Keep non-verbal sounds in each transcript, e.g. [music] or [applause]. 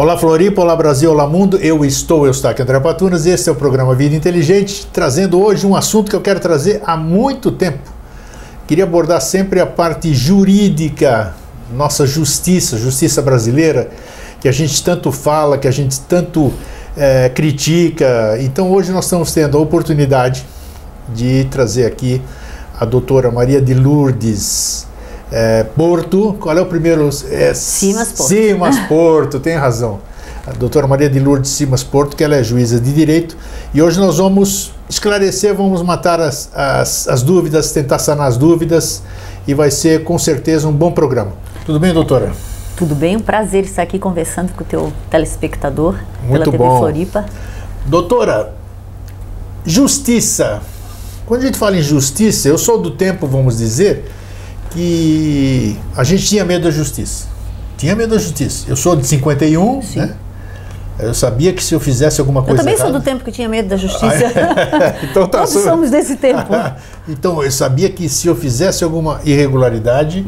Olá Floripa, olá Brasil, olá mundo. Eu estou Eustáquio André Patunas e este é o programa Vida Inteligente, trazendo hoje um assunto que eu quero trazer há muito tempo. Queria abordar sempre a parte jurídica, nossa justiça, justiça brasileira, que a gente tanto fala, que a gente tanto é, critica. Então hoje nós estamos tendo a oportunidade de trazer aqui a doutora Maria de Lourdes é, Porto, qual é o primeiro? É, Simas Porto. Simas [laughs] Porto, tem razão. A doutora Maria de Lourdes Simas Porto, que ela é juíza de direito, e hoje nós vamos esclarecer, vamos matar as, as, as dúvidas, tentar sanar as dúvidas, e vai ser com certeza um bom programa. Tudo bem, doutora? Tudo bem, um prazer estar aqui conversando com o teu telespectador Muito pela TV bom. Floripa. Doutora, justiça. Quando a gente fala em justiça, eu sou do tempo, vamos dizer, que a gente tinha medo da justiça. Tinha medo da justiça. Eu sou de 51, Sim. né? Eu sabia que se eu fizesse alguma Eu coisa também sou errada- do tempo que tinha medo da justiça. [laughs] então tá Todos sou- somos desse tempo. [laughs] então eu sabia que se eu fizesse alguma irregularidade,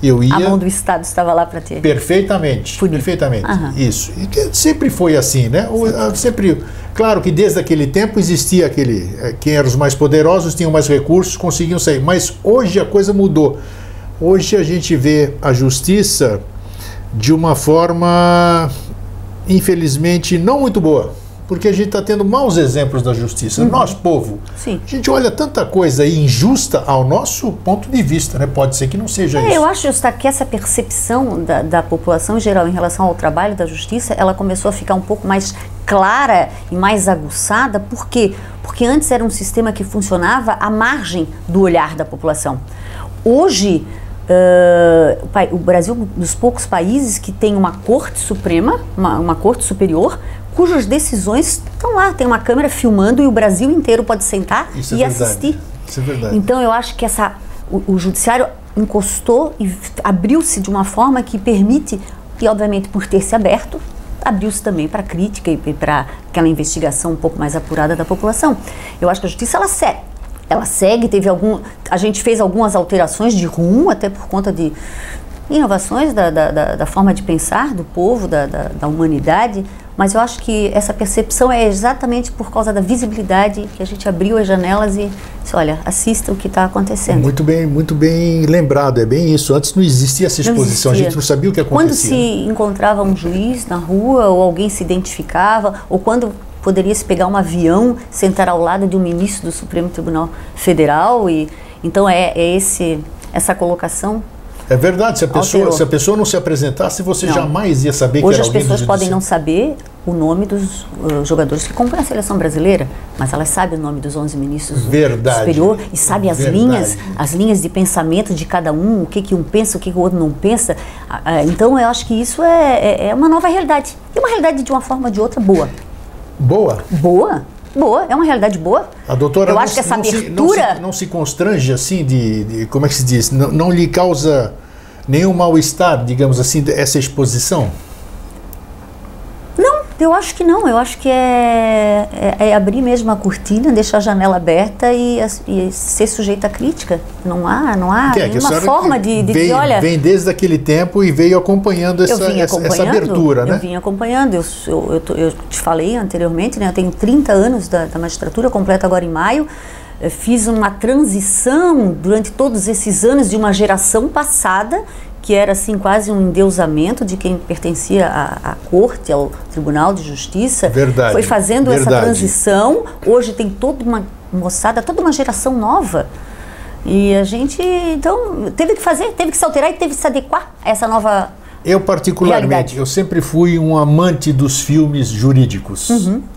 eu ia A mão do Estado estava lá para ter. Perfeitamente. Punir. Perfeitamente. Aham. Isso. E sempre foi assim, né? O- Sempre. Claro que desde aquele tempo existia aquele. eh, Quem eram os mais poderosos tinham mais recursos, conseguiam sair. Mas hoje a coisa mudou. Hoje a gente vê a justiça de uma forma, infelizmente, não muito boa. Porque a gente está tendo maus exemplos da justiça. Nós, povo, Sim. a gente olha tanta coisa injusta ao nosso ponto de vista, né? Pode ser que não seja É, isso. eu acho Eustáquio, que essa percepção da, da população em geral em relação ao trabalho da justiça, ela começou a ficar um pouco mais clara e mais aguçada. Por quê? Porque antes era um sistema que funcionava à margem do olhar da população. Hoje, ãh, o Brasil é um dos poucos países que tem uma corte suprema, uma, uma corte superior, cujas decisões estão lá, tem uma câmera filmando e o Brasil inteiro pode sentar Isso é e verdade. assistir. Isso é verdade. Então eu acho que essa, o, o judiciário encostou e abriu-se de uma forma que permite, e obviamente por ter se aberto, abriu-se também para crítica e para aquela investigação um pouco mais apurada da população. Eu acho que a justiça ela segue. Ela segue, teve algum. A gente fez algumas alterações de rumo, até por conta de inovações da, da, da- da forma de pensar do povo, da, da, da humanidade, mas eu acho que essa percepção é exatamente por causa da visibilidade que a gente abriu as janelas e disse, olha, assista o que está acontecendo. Muito bem, muito bem lembrado, é bem isso. Antes não existia essa exposição, a existia. gente não sabia o que Quando acontecia. se encontrava um juiz na rua, ou alguém se identificava, ou quando poderia se pegar um avião, sentar ao lado de um ministro do Supremo Tribunal Federal, e então é, é esse essa colocação. É verdade, se a, pessoa, se a pessoa não se apresentasse, você Não. jamais ia saber que Hoje era as alguém do pessoas podem não saber o nome dos uh, jogadores que compõem a seleção brasileira, mas elas sabem o nome dos 11 ministros do Verdade. superior e sabem as Verdade. linhas, as linhas de pensamento de cada um, o que, que um pensa, o que, que o outro não pensa. Ah, Então eu acho que isso é, é- é uma nova realidade. E uma realidade de uma forma ou de outra boa. Boa. Boa? Boa, é uma realidade boa. A doutora Eu acho que se- essa não se- abertura. não se, não se constrange assim de, de- Como é que se diz? Não, não lhe causa nenhum mal-estar, digamos assim, essa exposição? Eu acho que não. Eu acho que é, é, é abrir mesmo a cortina, deixar a janela aberta e, e ser sujeito à crítica. Não há, não há é, nenhuma forma de, de vem, dizer, olha. vem desde aquele tempo e veio acompanhando essa, eu acompanhando, essa abertura, eu né? vim acompanhando. Eu, eu, tô- eu te falei anteriormente, né? Eu tenho 30 anos da, da magistratura, completo agora em maio. Eu fiz uma transição durante todos esses anos de uma geração passada que era assim quase um endeusamento de quem pertencia à, à corte, ao Tribunal de Justiça. Verdade, Foi fazendo essa verdade. transição. Hoje tem toda uma moçada, toda uma geração nova. E a gente, então, teve que fazer, teve que se alterar e teve que se adequar a essa nova Eu particularmente, Realidade. eu sempre fui um amante dos filmes jurídicos.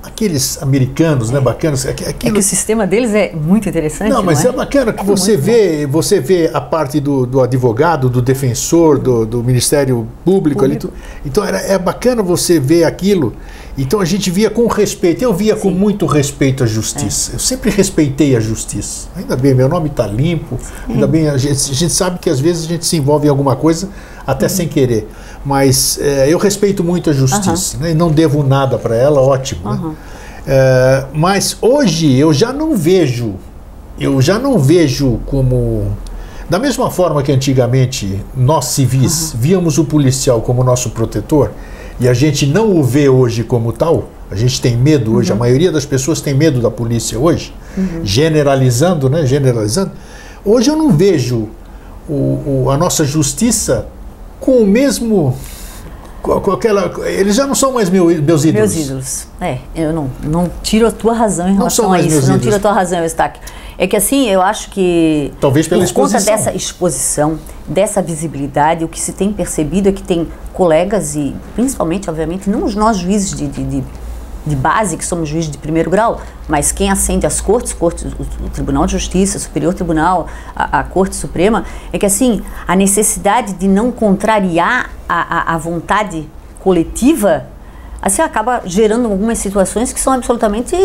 Aqueles americanos, né, bacanas. aqu- Uhum. É Aquilo, que o sistema deles é muito interessante. não, mas é? é bacana que É você vê, você vê a parte do, do advogado, do defensor, do, do Ministério Público, ali. Público. tu- Então era, é bacana você ver aquilo. Então a gente via com respeito. Eu via com muito respeito a justiça. Eu sempre respeitei a justiça. Ainda bem, meu nome está limpo. Ainda bem, a gente, a gente sabe que às vezes a gente se envolve em alguma coisa até sem querer. Mas é, eu respeito muito a justiça. né, e não devo nada para ela, ótimo. né? É, mas hoje eu já não vejo, eu já não vejo como. Da mesma forma que antigamente nós civis víamos o policial como nosso protetor, e a gente não o vê hoje como tal, a gente tem medo hoje, uhum. a maioria das pessoas tem medo da polícia hoje, uhum. generalizando, né? Generalizando. Hoje eu não vejo o, o, a nossa justiça com o mesmo com aquela, eles já não são mais meu, meus ídolos. Meus ídolos. É, eu não, não tiro a tua razão em relação a isso. Não tiro a tua razão, Eustáquio. É que assim, eu acho que. Talvez pela por exposição. conta dessa exposição, dessa visibilidade, o que se tem percebido é que tem colegas e, principalmente, obviamente, não os nós juízes de, de, de de base, que somos juízes de primeiro grau, mas quem acende as cortes, cortes o, Tribunal de Justiça, Superior Tribunal, a, a, Corte Suprema, é que assim, a necessidade de não contrariar a, a, a vontade coletiva, assim, acaba gerando algumas situações que são absolutamente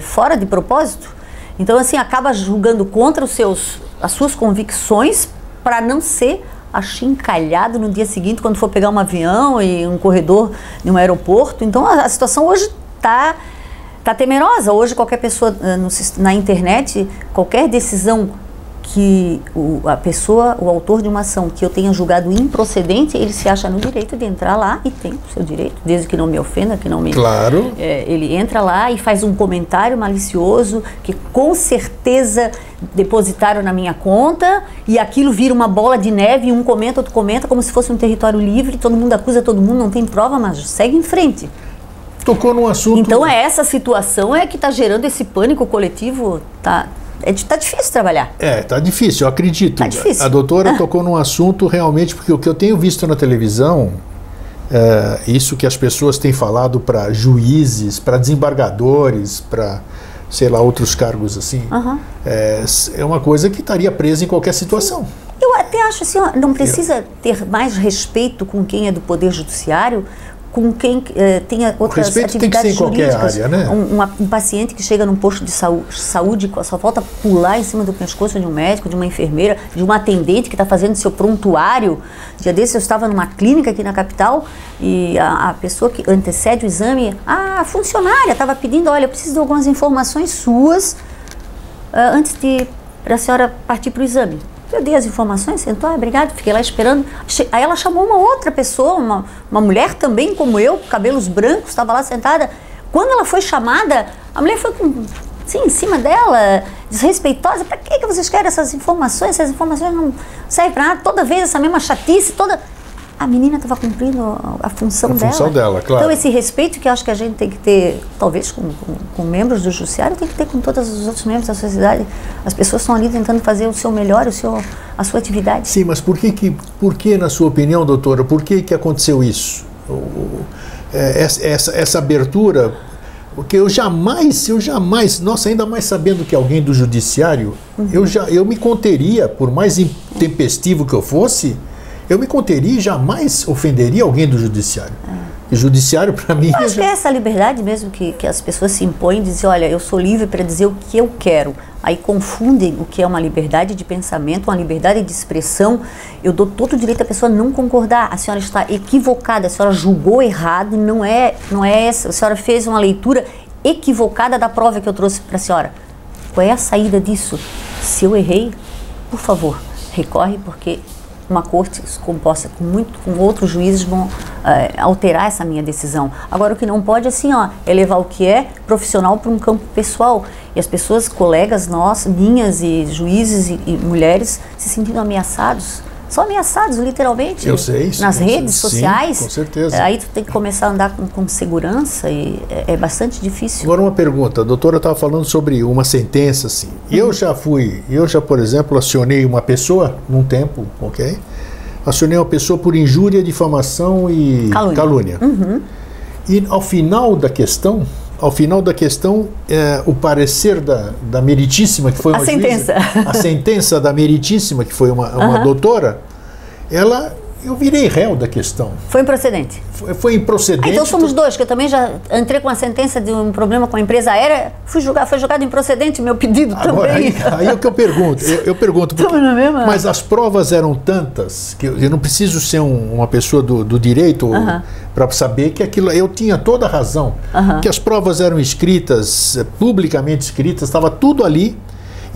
fora de propósito. Então, assim, acaba julgando contra os seus, as suas convicções para não ser achincalhado no dia seguinte quando for pegar um avião e um corredor em um aeroporto. Então, a, a situação hoje está tá temerosa. Hoje, qualquer pessoa eh, no, na internet, qualquer decisão que o, a pessoa, o autor de uma ação que eu tenha julgado improcedente, ele se acha no direito de entrar lá e tem o seu direito, desde que não me ofenda, que não me. Claro. É, ele entra lá e faz um comentário malicioso que com certeza depositaram na minha conta e aquilo vira uma bola de neve e um comenta, outro comenta, como se fosse um território livre, todo mundo acusa todo mundo, não tem prova, mas segue em frente tocou num assunto. Então é essa situação é que está gerando esse pânico coletivo. Tá, é, tá difícil trabalhar. É, tá difícil, eu acredito. Tá difícil. A doutora ah. tocou num assunto realmente, porque o que eu tenho visto na televisão, é, isso que as pessoas têm falado para juízes, para desembargadores, para sei lá, outros cargos assim, uhum. é, é, uma coisa que estaria presa em qualquer situação. Eu até acho assim, não precisa ter mais respeito com quem é do Poder Judiciário, com quem uh, tenha outras atividades tem que ser em jurídicas. Área, né? um, uma, um, paciente que chega num posto de saúde, saúde, só falta pular em cima do pescoço de um médico, de uma enfermeira, de uma atendente que está fazendo seu prontuário. Dia desse eu estava numa clínica aqui na capital e a, a pessoa que antecede o exame, a funcionária estava pedindo, olha, eu preciso de algumas informações suas uh, antes de para a senhora partir para o exame. Eu dei as informações, sentou, ah, obrigado, fiquei lá esperando. Aí ela chamou uma outra pessoa, uma, uma mulher também como eu, cabelos brancos, estava lá sentada. Quando ela foi chamada, a mulher foi com, assim, em cima dela, desrespeitosa. Para que, que vocês querem essas informações? Essas informações não servem para nada. Toda vez essa mesma chatice, toda a menina estava cumprindo a, função a dela. função dela, claro. Então, esse respeito que acho que a gente tem que ter, talvez com, com, com, membros do judiciário, tem que ter com todos os outros membros da sociedade. As pessoas estão ali tentando fazer o seu melhor, o seu, a sua atividade. Sim, mas por que, que, por que na sua opinião, doutora, por que, que aconteceu isso? É, essa, essa abertura, porque eu jamais, eu jamais, nossa, ainda mais sabendo que alguém do judiciário, uhum. eu, já, eu me conteria, por mais intempestivo que eu fosse, eu me conteria e jamais ofenderia alguém do judiciário. É. E judiciário, para mim. Eu acho já... que é essa liberdade mesmo que, que as pessoas se impõem, dizer, olha, eu sou livre para dizer o que eu quero. Aí confundem o que é uma liberdade de pensamento, uma liberdade de expressão. Eu dou todo o direito à pessoa não concordar. A senhora está equivocada, a senhora julgou errado, não é, não é essa. A senhora fez uma leitura equivocada da prova que eu trouxe para a senhora. Qual é a saída disso? Se eu errei, por favor, recorre, porque uma corte composta com muito com outros juízes vão é, alterar essa minha decisão. Agora o que não pode assim, ó, é levar o que é profissional para um campo pessoal e as pessoas, colegas nossas, minhas e juízes e, e mulheres se sentindo ameaçados são ameaçados, literalmente. Eu sei. Isso, nas redes sociais. Sim, com certeza. Aí tu tem que começar a andar com, com segurança e é, é, bastante difícil. Agora uma pergunta, a doutora estava falando sobre uma sentença, assim. Uhum. Eu já fui, eu já, por exemplo, acionei uma pessoa num tempo, ok? Acionei uma pessoa por injúria, difamação e calúnia. calúnia. Uhum. E ao final da questão, ao final da questão, é, o parecer da, da meritíssima, que foi uma a sentença. Juíza, a sentença da meritíssima, que foi uma, uma doutora, ela eu virei réu da questão. Foi improcedente? Foi, foi improcedente. Ah, então somos dois, que eu também já entrei com a sentença de um problema com a empresa aérea, fui julgar, foi julgado improcedente meu pedido Agora, também. Aí, aí é o que eu pergunto, eu, eu pergunto, porque, mas as provas eram tantas que eu, eu não preciso ser um, uma pessoa do, do direito uh -huh. para saber que aquilo, eu tinha toda a razão, uh -huh. que as provas eram escritas, eh, publicamente escritas, estava tudo ali,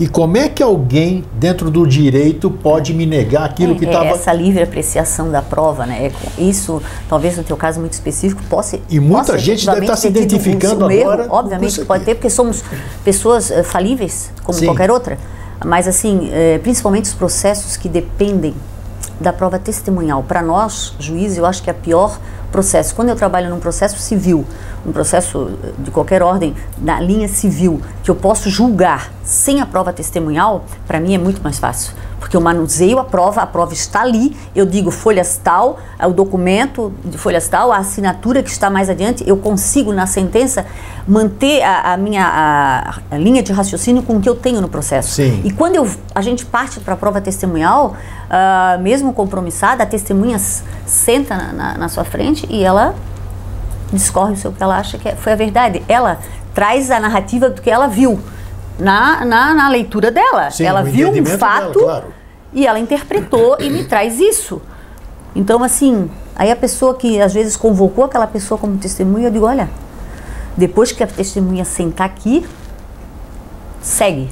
E como é que alguém dentro do direito pode me negar aquilo é, que estava. É essa livre apreciação da prova, né? Isso, talvez no teu caso muito específico, possa. E muita gente deve estar tá se identificando um, um agora. Erro, obviamente pode ter, porque somos pessoas uh, falíveis, como Sim. qualquer outra. Mas, assim, uh, principalmente os processos que dependem da prova testemunhal. Para nós, juízes, eu acho que é a pior processo. Quando eu trabalho num processo civil, um processo de qualquer ordem, na linha civil, que eu posso julgar sem a prova testemunhal, para mim é muito mais fácil. Porque eu manuseio a prova, a prova está ali, eu digo folhas tal, o documento de folhas tal, a assinatura que está mais adiante, eu consigo na sentença manter a, a minha a, a linha de raciocínio com o que eu tenho no processo. Sim. E quando eu, a gente parte para a prova testemunhal, uh, mesmo compromissada, a testemunha senta na, na, na, sua frente e ela discorre o seu que ela acha que é, foi a verdade. Ela traz a narrativa do que ela viu na, na, na leitura dela. Sim, ela viu um fato dela, claro. e ela interpretou e me traz isso. Então, assim, aí a pessoa que às vezes convocou aquela pessoa como testemunha, eu digo, olha, depois que a testemunha sentar aqui, segue.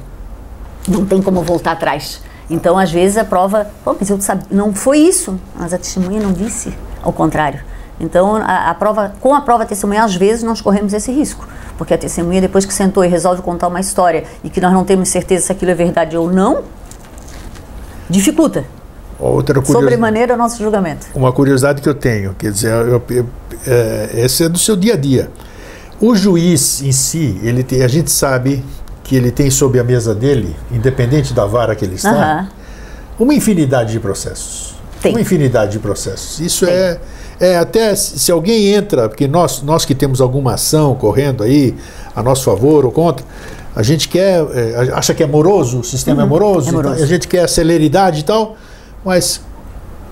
Não tem como voltar atrás. Então, às vezes, a prova, pô, mas eu sabia, não foi isso, mas a testemunha não disse ao contrário. Então, a, a, prova, com a prova testemunhal, às vezes nós corremos esse risco, porque a testemunha, depois que sentou e resolve contar uma história e que nós não temos certeza se aquilo é verdade ou não, dificulta. Outra Sobremaneira o nosso julgamento. Uma curiosidade que eu tenho, quer dizer, eu, eu, é, esse é do seu dia a dia. O juiz em si, ele tem, a gente sabe que ele tem sob a mesa dele, independente da vara que ele está, uhum. uma infinidade de processos. Tem. Uma infinidade de processos. Isso é, é até se alguém entra, porque nós, nós que temos alguma ação correndo aí a nosso favor ou contra, a gente quer, é, acha que é moroso, o sistema é uhum. é moroso, é moroso. Então, a gente quer celeridade e tal, mas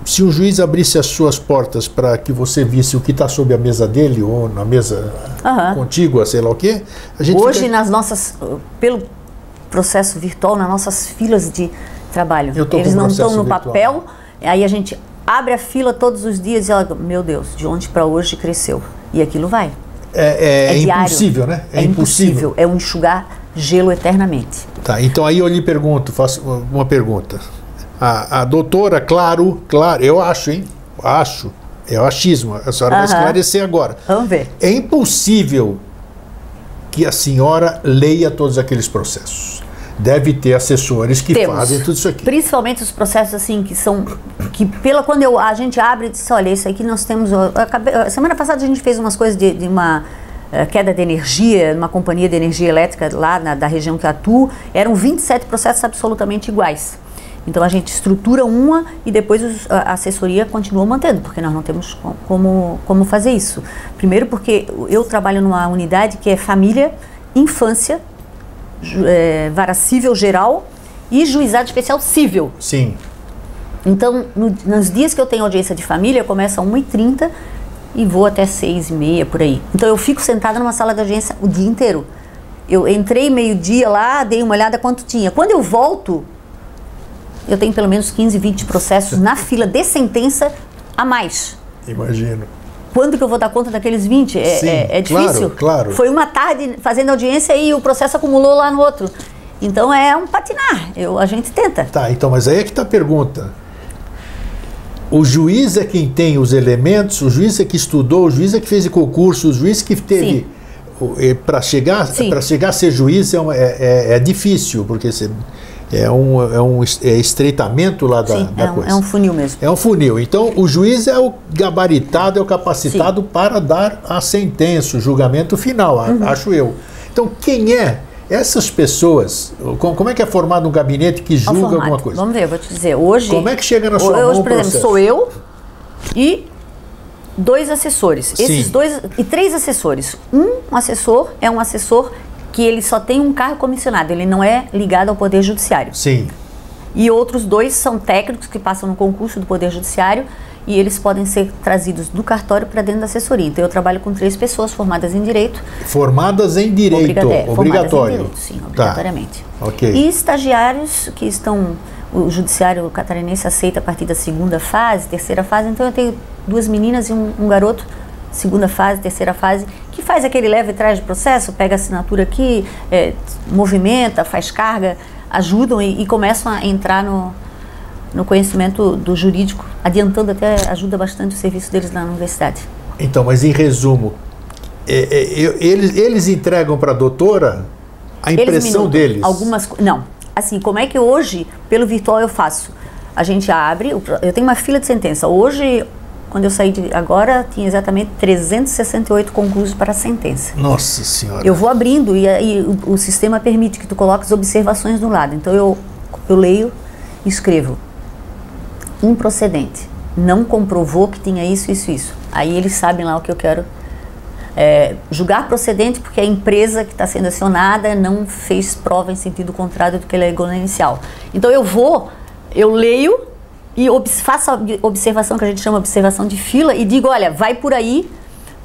se o juiz abrisse as suas portas para que você visse o que está sob a mesa dele ou na mesa uhum. contígua, sei lá o quê, a gente hoje fica... nas nossas pelo processo virtual nas nossas filas de trabalho, eles não estão no virtual. papel, aí a gente abre a fila todos os dias e ela, meu Deus, de ontem para hoje cresceu e aquilo vai. É, é, é impossível, né? É, é impossível. impossível. É um enxugar gelo eternamente. Tá, então aí eu lhe pergunto, faço uma pergunta. A, a doutora, claro, claro, eu acho, hein? Acho. É o achismo. A senhora vai esclarecer agora. Vamos ver. É impossível que a senhora leia todos aqueles processos. Deve ter assessores que Temos. fazem tudo isso aqui. Principalmente os processos assim que são que pela quando eu, a gente abre e diz, olha, isso aqui nós temos. Acabei, semana passada a gente fez umas coisas de, de uma uh, queda de energia, numa companhia de energia elétrica lá na, da região que eu atuo. Eram 27 processos absolutamente iguais. Então a gente estrutura uma e depois a assessoria continua mantendo, porque nós não temos como, como fazer isso. Primeiro porque eu trabalho numa unidade que é família, infância, é, vara civil geral e juizado especial civil. Sim. Então, no, nos dias que eu tenho audiência de família, eu começo às 1h30 e vou até 6h30 por aí. Então eu fico sentada numa sala de audiência o dia inteiro. Eu entrei meio-dia lá, dei uma olhada quanto tinha. Quando eu volto, eu tenho pelo menos 15, 20 processos na fila de sentença a mais. Imagino. Quando que eu vou dar conta daqueles 20? É, Sim, é, é difícil. Claro, claro. Foi uma tarde fazendo audiência e o processo acumulou lá no outro. Então é um patinar. Eu, a gente tenta. Tá, então, mas aí é que está a pergunta. O juiz é quem tem os elementos, o juiz é que estudou, o juiz é que fez o concurso, o juiz que teve. Para chegar, chegar a ser juiz é, é, é, é difícil, porque você é um, é um é estreitamento lá da, Sim, da é um, coisa. É um funil mesmo. É um funil. Então, o juiz é o gabaritado, é o capacitado Sim. para dar a sentença, o julgamento final, uhum. acho eu. Então, quem é essas pessoas? Como é que é formado um gabinete que julga alguma coisa? Vamos ver, eu vou te dizer. Hoje. Como é que chega na sua hoje, mão por exemplo, sou eu e dois assessores. Esses Sim. dois e três assessores. Um assessor é um assessor que ele só tem um cargo comissionado, ele não é ligado ao Poder Judiciário. Sim. E outros dois são técnicos que passam no concurso do Poder Judiciário e eles podem ser trazidos do cartório para dentro da assessoria. Então eu trabalho com três pessoas formadas em direito. Formadas em direito, obrigatório. Em direito, sim, obrigatoriamente. Tá. Ok. E estagiários que estão o judiciário catarinense aceita a partir da segunda fase, terceira fase. Então eu tenho duas meninas e um, um garoto segunda fase, terceira fase, que faz aquele leve e traz de processo, pega assinatura aqui, é, movimenta, faz carga. ajudam e, e começam a entrar no, no conhecimento do jurídico, adiantando até ajuda bastante o serviço deles na universidade. Então, mas em resumo, é, é, eles, eles entregam para a doutora a impressão deles? Algumas, não. Assim, como é que hoje, pelo virtual eu faço? A gente abre, eu tenho uma fila de sentença. Hoje, quando eu saí de agora, tinha exatamente 368 conclusos para a sentença. Nossa Senhora! Eu vou abrindo e, e o, o, sistema permite que tu coloques observações do lado. Então eu, eu leio e escrevo. Improcedente. Não comprovou que tinha isso, isso, isso. Aí eles sabem lá o que eu quero é, julgar procedente porque a empresa que está sendo acionada não fez prova em sentido contrário do que ele alegou na inicial. Então eu vou, eu leio e ob faço a observação que a gente chama observação de fila e digo, olha, vai por aí,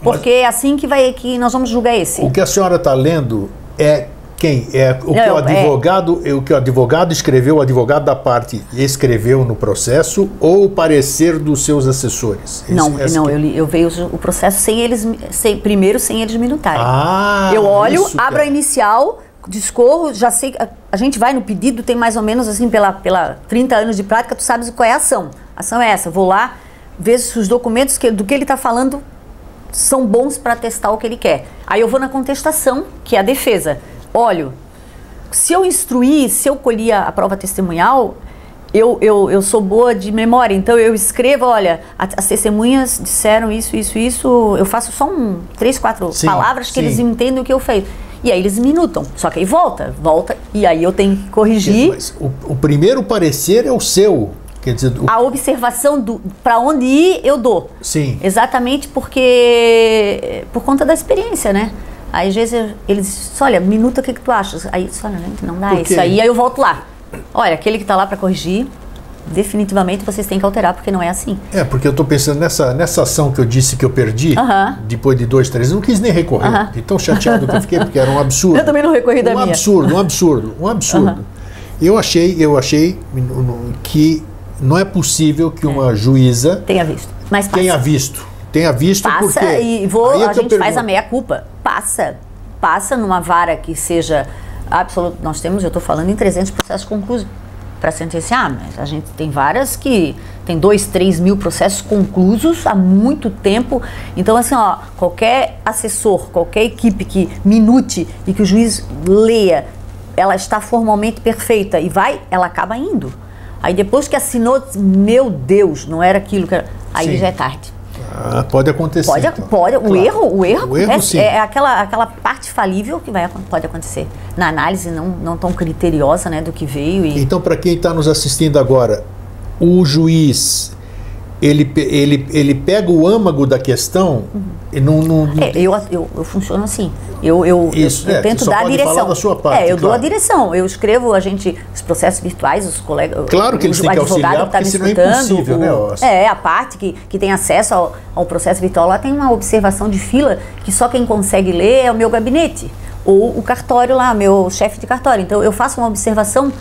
porque Mas, é assim que, vai, que nós vamos julgar esse. O que a senhora está lendo é quem? É o que Não, o é- advogado, é... o que o advogado escreveu, o advogado da parte escreveu no processo ou o parecer dos seus assessores? Não, Esse, não, que... eu, li, eu vejo o processo sem eles, sem, primeiro sem eles minutarem. Ah, eu olho, abro a inicial, discorro, já sei, a, a, gente vai no pedido, tem mais ou menos assim, pela, pela 30 anos de prática, tu sabes qual é a ação. A ação é essa, vou lá, vejo se os documentos que, do que ele está falando são bons para testar o que ele quer. Aí eu vou na contestação, que é a defesa olho, se eu instruir, se eu colher a prova testemunhal, eu, eu, eu sou boa de memória, então eu escrevo, olha, as testemunhas disseram isso, isso, isso, eu faço só um, três, quatro sim, palavras que sim. eles entendem o que eu fiz. E aí eles minutam. Só que aí volta, volta, e aí eu tenho que corrigir. Mas o, o primeiro parecer é o seu. Quer dizer, o... A observação do para onde ir, eu dou. Sim. Exatamente porque. por conta da experiência, né? Aí às vezes eles dizem, olha, minuta o que, que tu achas? Aí olha, não dá isso aí. Aí eu volto lá. Olha, aquele que está lá para corrigir, definitivamente vocês têm que alterar, porque não é assim. É, porque eu estou pensando nessa, nessa ação que eu disse que eu perdi, uh -huh. depois de dois, três, eu não quis nem recorrer. Uh -huh. De tão chateado que eu fiquei, porque era um absurdo. [laughs] Eu também não recorri um da minha. Um absurdo, um absurdo, um absurdo. Uh -huh. Eu achei, eu achei que não é possível que uma é. juíza tenha visto. Mas tenha visto tenha visto passa porque... e vou, é a gente faz a meia culpa. Passa. Passa numa vara que seja absoluto. Nós temos, eu estou falando em 300 processos conclusos para sentenciar, mas a gente tem várias que tem dois, três mil processos conclusos há muito tempo. Então, assim, ó, qualquer assessor, qualquer equipe que minute e que o juiz leia, ela está formalmente perfeita e vai, ela acaba indo. Aí depois que assinou, meu Deus, não era aquilo que era. Aí Sim. já é tarde. Ah, pode acontecer. Pode, então. pode. Claro. O erro, o erro, o erro é, é, aquela, aquela parte falível que vai, pode acontecer. Na análise não, não tão criteriosa né, do que veio. E... Então, para quem está nos assistindo agora, o juiz ele, ele, ele pega o âmago da questão uhum. e não. não, não é, eu, eu, eu funciono assim. Eu, eu, Isso, eu, eu é, tento dar a direção. da sua parte, é, eu claro. dou a direção. Eu escrevo a gente, os processos virtuais, os colegas. Claro que eles têm que auxiliar, que tá porque senão é impossível, né, o, né? É, a parte que, que tem acesso ao, ao processo virtual, lá tem uma observação de fila que só quem consegue ler é o meu gabinete. Ou o cartório lá, meu chefe de cartório. Então eu faço uma observação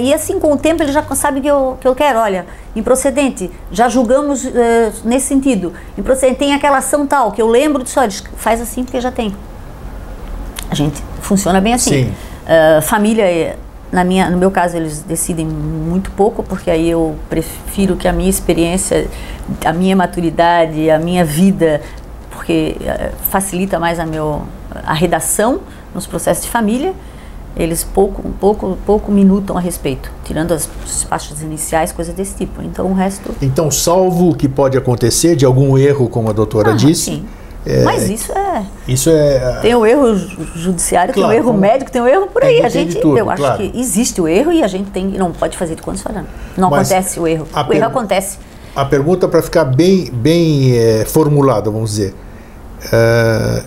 e assim, com o tempo, ele já sabe que eu, que eu quero. Olha, improcedente, já julgamos uh, nesse sentido. Improcedente, tem aquela ação tal, que eu lembro disso, olha, faz assim porque já tem. A gente funciona bem assim. Uh, família, na minha, no meu caso, eles decidem muito pouco, porque aí eu prefiro que a minha experiência, a minha maturidade, a minha vida, porque uh, facilita mais a, meu, a redação nos processos de família eles pouco, pouco, pouco minutam a respeito, tirando as faixas iniciais, coisas desse tipo. Então o resto. Então, salvo o que pode acontecer de algum erro, como a doutora ah, disse. Sim. É, Mas isso é. Isso é. Tem o erro judiciário, claro, tem o erro como, médico, tem o erro por aí. A gente, tudo, eu acho claro. que existe o erro e a gente tem, não pode fazer de conta falando. Não Mas acontece o erro. O erro acontece. A pergunta para ficar bem, bem é, formulada, vamos dizer. É,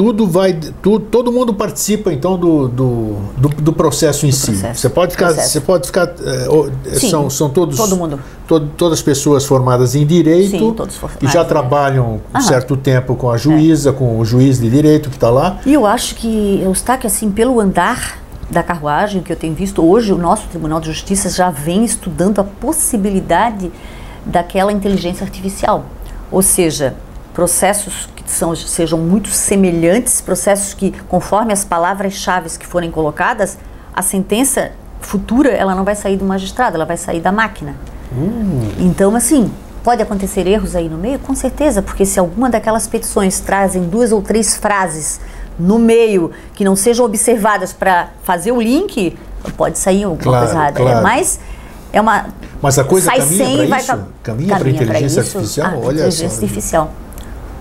tudo vai. Tu, todo mundo participa então do, do, do, do processo em do si. Processo. Você pode ficar. Processo. Você pode ficar. É, Sim, são, são todos. Todo mundo. To, todas as pessoas formadas em direito Sim, todos que já trabalham um certo tempo com a juíza, é. com o juiz de direito que está lá. E eu acho que o que assim, pelo andar da carruagem que eu tenho visto hoje, o nosso Tribunal de Justiça já vem estudando a possibilidade daquela inteligência artificial. Ou seja, processos que são, sejam muito semelhantes, processos que, conforme as palavras-chave que forem colocadas, a sentença futura ela não vai sair do magistrado, ela vai sair da máquina. Então, assim, pode acontecer erros aí no meio? Com certeza, porque se alguma daquelas petições trazem duas ou três frases no meio que não sejam observadas para fazer o link, pode sair alguma Claro, coisa errada. claro. Mas é uma. Mas a coisa sai caminha 100 para vai isso? ca- Caminha para inteligência artificial? Ah, Olha inteligência só. artificial.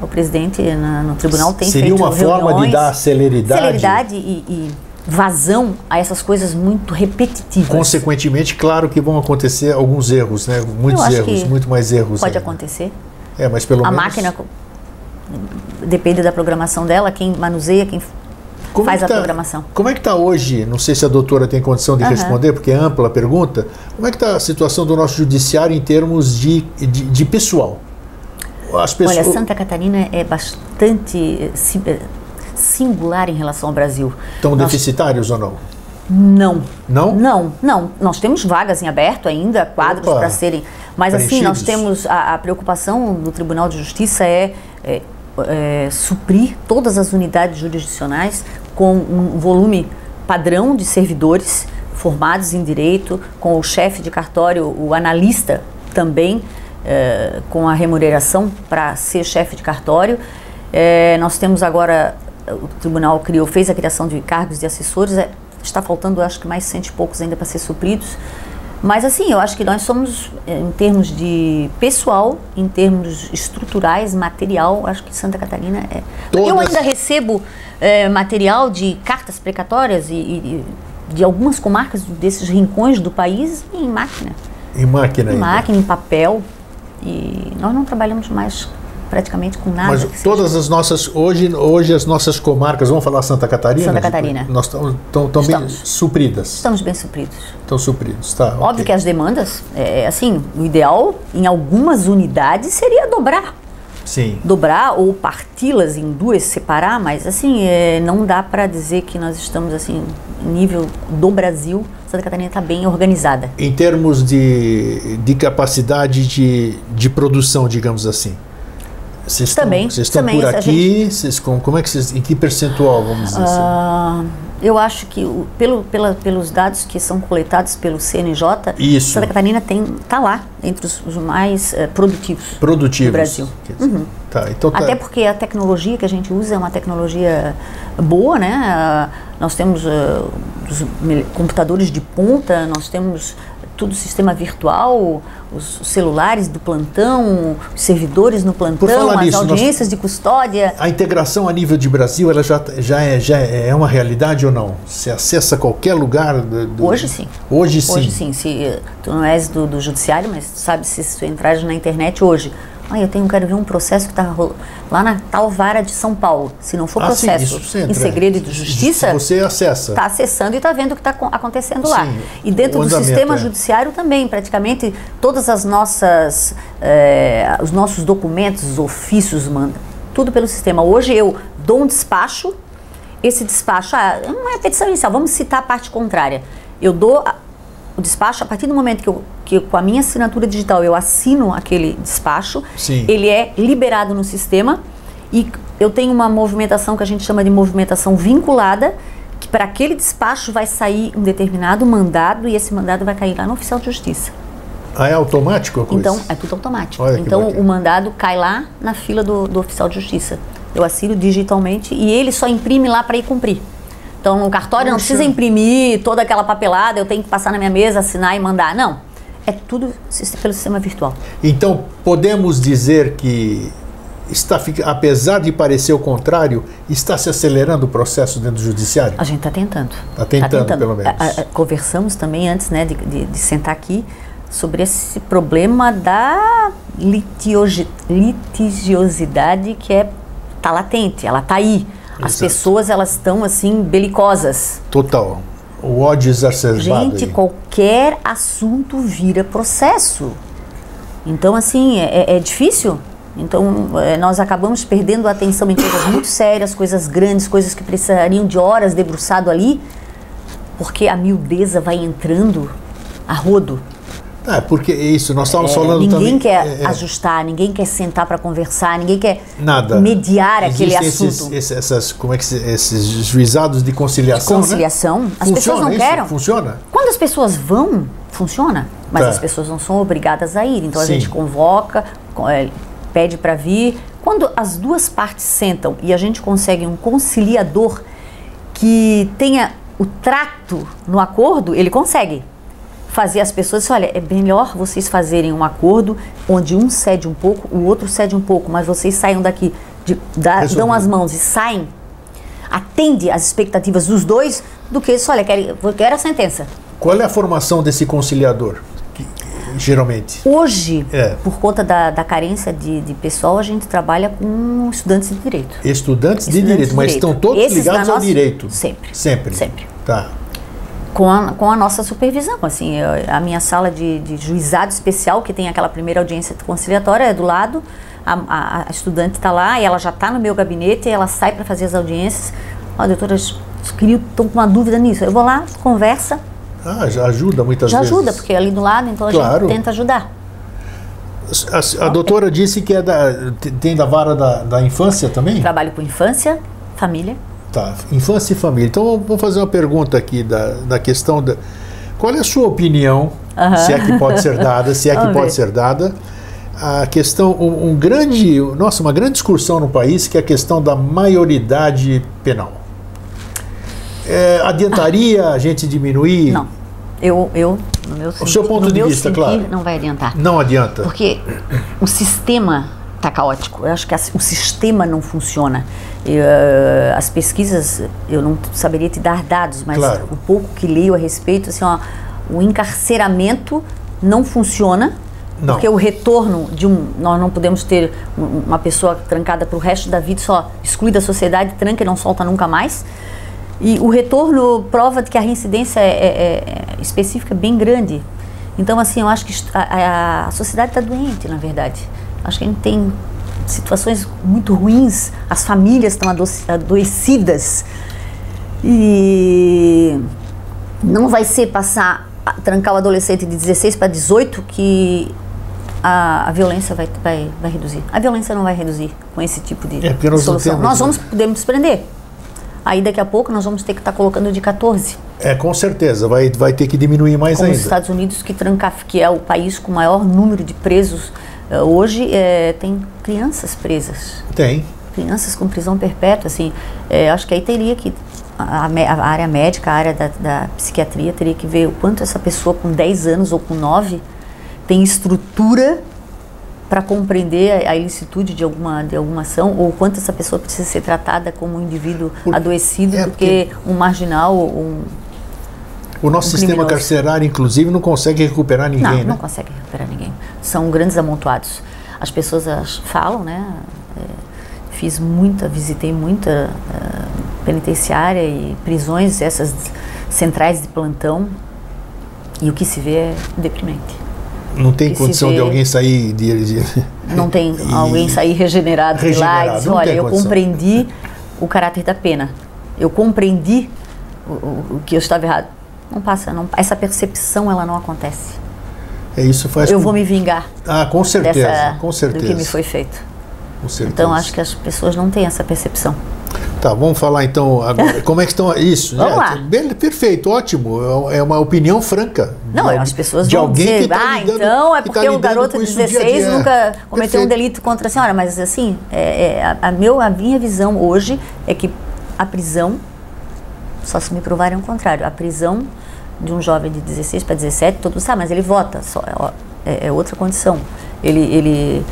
O presidente na- no tribunal tem Seria feito uma forma de reuniões, dar celeridade? celeridade e, e vazão a essas coisas muito repetitivas. Consequentemente, claro que vão acontecer alguns erros, né? Muitos erros, muito mais erros. Pode ainda. acontecer. É, mas pelo a menos. máquina co- depende da programação dela, quem manuseia, quem Como faz é a tá- programação. Como é que está hoje? Não sei se a doutora tem condição de Aham. responder, porque é ampla a pergunta. Como é que está a situação do nosso judiciário em termos de, de, de pessoal? As pessoas. Olha, Santa Catarina é bastante eh, eh, singular em relação ao Brasil. Estão Nós- deficitários ou não? Não. Não? Não, não. Nós temos vagas em aberto ainda, quadros para serem. Mas assim, nós temos. A, a preocupação do Tribunal de Justiça é, é, é, suprir todas as unidades jurisdicionais com um volume padrão de servidores formados em direito, com o chefe de cartório, o analista também, é, com a remuneração para ser chefe de cartório. É, nós temos agora, o tribunal criou, fez a criação de cargos de assessores, é, está faltando acho que mais cento e poucos ainda para ser supridos. Mas assim, eu acho que nós somos, eh, em termos de pessoal, em termos estruturais, material, acho que Santa Catarina é. Eu Todas- ainda recebo eh, material de cartas precatórias e- e de algumas comarcas desses rincões do país em máquina. Em máquina Em ainda. máquina, em papel. E nós não trabalhamos mais praticamente com nada. Mas que seja- todas as nossas, hoje, hoje as nossas comarcas, vamos falar Santa Catarina? Santa Catarina. Nós estamos tão, tão bem Estamos. supridas. Estamos bem supridos. Estão supridos, tá? Óbvio ok. que as demandas, é, assim, o ideal em algumas unidades seria dobrar. Sim. Dobrar ou parti-las em duas, separar, mas assim, é, não dá para dizer que nós estamos assim, nível do Brasil, Santa Catarina está bem organizada. Em termos de, de capacidade de, de produção, digamos assim. Vocês estão, Também, vocês estão também, por aqui, vocês, como, como é que vocês, em que percentual, vamos dizer assim? Eu acho que o- pelo, pela, pelos dados que são coletados pelo CNJ, Isso. Santa Catarina tem está lá entre os, os mais eh, produtivos. Produtivos. do Brasil. Uhum. Tá, então tá. Até porque a tecnologia que a gente usa é uma tecnologia boa, né? Ah, nós temos os mel- computadores de ponta, nós temos tudo sistema virtual, os celulares do plantão, os servidores no plantão, as nisso, nós- audiências de custódia. A integração a nível de Brasil, ela já, já, é, já é uma realidade ou não? Você acessa qualquer lugar? do- Hoje sim. Hoje sim. Hoje sim, se tu não és do, do judiciário, mas tu sabe se, se tu entrares na internet hoje, ah, eu tenho, quero ver um processo que está lá na tal vara de São Paulo. Se não for Ah, sim, processo você em segredo de justiça, Você acessa. está acessando e está vendo o que está acontecendo lá. Sim, E dentro do sistema é. judiciário também, praticamente todas as nossas, eh, os nossos documentos, os ofícios, manda, tudo pelo sistema. Hoje eu dou um despacho, esse despacho, ah, não é petição inicial, vamos citar a parte contrária. Eu dou o despacho, a partir do momento que, eu, que com a minha assinatura digital eu assino aquele despacho, Sim. ele é liberado no sistema e eu tenho uma movimentação que a gente chama de movimentação vinculada, que para aquele despacho vai sair um determinado mandado e esse mandado vai cair lá no oficial de justiça. Ah, é automático a coisa? Então, é tudo automático. Olha então, o mandado cai lá na fila do, do oficial de justiça. Eu assino digitalmente e ele só imprime lá para ir cumprir. Então, no cartório não precisa imprimir toda aquela papelada, eu tenho que passar na minha mesa, assinar e mandar. Não. É tudo pelo sistema virtual. Então, podemos dizer que, está, apesar de parecer o contrário, está se acelerando o processo dentro do judiciário? A gente está tentando. Tá tentando, pelo menos. A- a- conversamos também antes né, de, de- de sentar aqui sobre esse problema da litigiosidade que é tá latente, ela tá aí. As Exato. pessoas elas estão assim belicosas. Total. O ódio exacerbado. Gente, aí. qualquer assunto vira processo. Então, assim, é, é difícil. Então, é, nós acabamos perdendo a atenção em coisas muito sérias, coisas grandes, coisas que precisariam de horas debruçado ali, porque a miudeza vai entrando a rodo. Ah, porque isso, nós estávamos É, falando ninguém também. quer é, é, ajustar, ninguém quer sentar para conversar, ninguém quer nada. mediar aquele Existem assunto. Esses, essas, como é que se, esses juizados de conciliação. né? Conciliação, as pessoas Funciona não isso? querem. Funciona? Quando as pessoas vão, funciona, mas Tá. as pessoas não são obrigadas a ir. Então a Sim. gente convoca, co- é, pede para vir. Quando as duas partes sentam e a gente consegue um conciliador que tenha o trato no acordo, ele consegue fazer as pessoas, olha, é melhor vocês fazerem um acordo onde um cede um pouco, o outro cede um pouco, mas vocês saiam daqui, de, Resolvido. dão as mãos e saem, atende às expectativas dos dois, do que isso, olha, quero, quero a sentença. Qual é a formação desse conciliador? Que- geralmente. Hoje, É. por conta da, da carência de, de pessoal, a gente trabalha com estudantes de direito. Estudantes de Estudantes direito, de mas direito. estão todos Esses ligados da ao nossa- direito. Sempre. Sempre. Sempre. Tá. Com a, com a nossa supervisão, assim, a minha sala de, de juizado especial, que tem aquela primeira audiência conciliatória, é do lado, a, a- a estudante está lá e ela já está no meu gabinete e ela sai para fazer as audiências. Ó, doutora, estão com uma dúvida nisso. Eu vou lá, conversa, Ah, já ajuda muitas já vezes. ajuda, porque é ali do lado, então a Claro. gente tenta ajudar. A, a doutora disse que é da, te- tem da vara da, da infância também? Trabalho com infância, família. Tá, infância e família. Então vamos fazer uma pergunta aqui da, da questão da. Qual é a sua opinião, se é que pode ser dada, se é que [laughs] pode ver. ser dada, a questão, um, um grande, nossa, uma grande discussão no país que é a questão da maioridade penal. É, adiantaria a gente diminuir? Não. Eu, eu no meu, O seu ponto de vista, claro. não vai adiantar. Não adianta. Porque o sistema está caótico. Eu acho que o sistema não funciona. Eu, eh, as pesquisas, eu não saberia te dar dados, mas Claro. o pouco que leio a respeito, assim, ó, o encarceramento não funciona. Não. Porque o retorno de um. Nós não podemos ter um- uma pessoa trancada para o resto da vida, só exclui da sociedade, tranca e não solta nunca mais. E o retorno prova de que a reincidência é, é- é específica bem grande. Então, assim, eu acho que a- a sociedade está doente, na verdade. Acho que a gente tem situações muito ruins, as famílias estão adoecidas. E não vai ser passar, trancar o adolescente de 16 para 18 que a, a violência vai, vai, vai reduzir. A violência não vai reduzir com esse tipo de É, não solução. temos- Nós vamos podemos prender. Aí daqui a pouco nós vamos ter que estar colocando de 14. É, com certeza, vai, vai ter que diminuir mais Como ainda. os Estados Unidos, que tranca, que é o país com o maior número de presos hoje, eh, tem crianças presas. Tem. Crianças com prisão perpétua, assim. eh, acho que aí teria que. A, a área médica, a área da, da psiquiatria, teria que ver o quanto essa pessoa com 10 anos ou com 9 tem estrutura para compreender a, a ilicitude de alguma, de alguma ação ou quanto essa pessoa precisa ser tratada como um indivíduo Por- adoecido é, do que um marginal ou um O nosso Um sistema criminoso. carcerário, inclusive, não consegue recuperar ninguém, Não, né? não consegue recuperar ninguém. São grandes amontoados. As pessoas elas falam, né? é, fiz muita, visitei muita é, penitenciária e prisões, essas centrais de plantão, e o que se vê é deprimente. Não tem condição de vê- alguém sair de. de- Não tem [laughs] E- alguém sair regenerado, de lá Regenerado, e dizer, olha, eu condição." compreendi o caráter da pena. Eu compreendi o, o- o que eu estava errado. Não passa, não, essa percepção ela não acontece. É isso faz. Eu com- vou me vingar Ah, com certeza, dessa, com certeza. do que me foi feito. Com certeza. Então acho que as pessoas não têm essa percepção. Tá, vamos falar então agora. [laughs] Como é que estão isso? Vamos É, lá. bem- perfeito, ótimo. É uma opinião franca. Não, de as alguém- pessoas de alguém dizer, que tá ah, lidando- então é que tá porque o garoto de isso no dia a 16 dia. nunca cometeu Perfeito. um delito contra a senhora. Mas assim, é, é, a, a meu, a minha visão hoje é que a prisão, só se me provarem o contrário, a prisão de um jovem de 16 para 17, todo mundo sabe, mas ele vota, só, é, é outra condição. Ele, ele,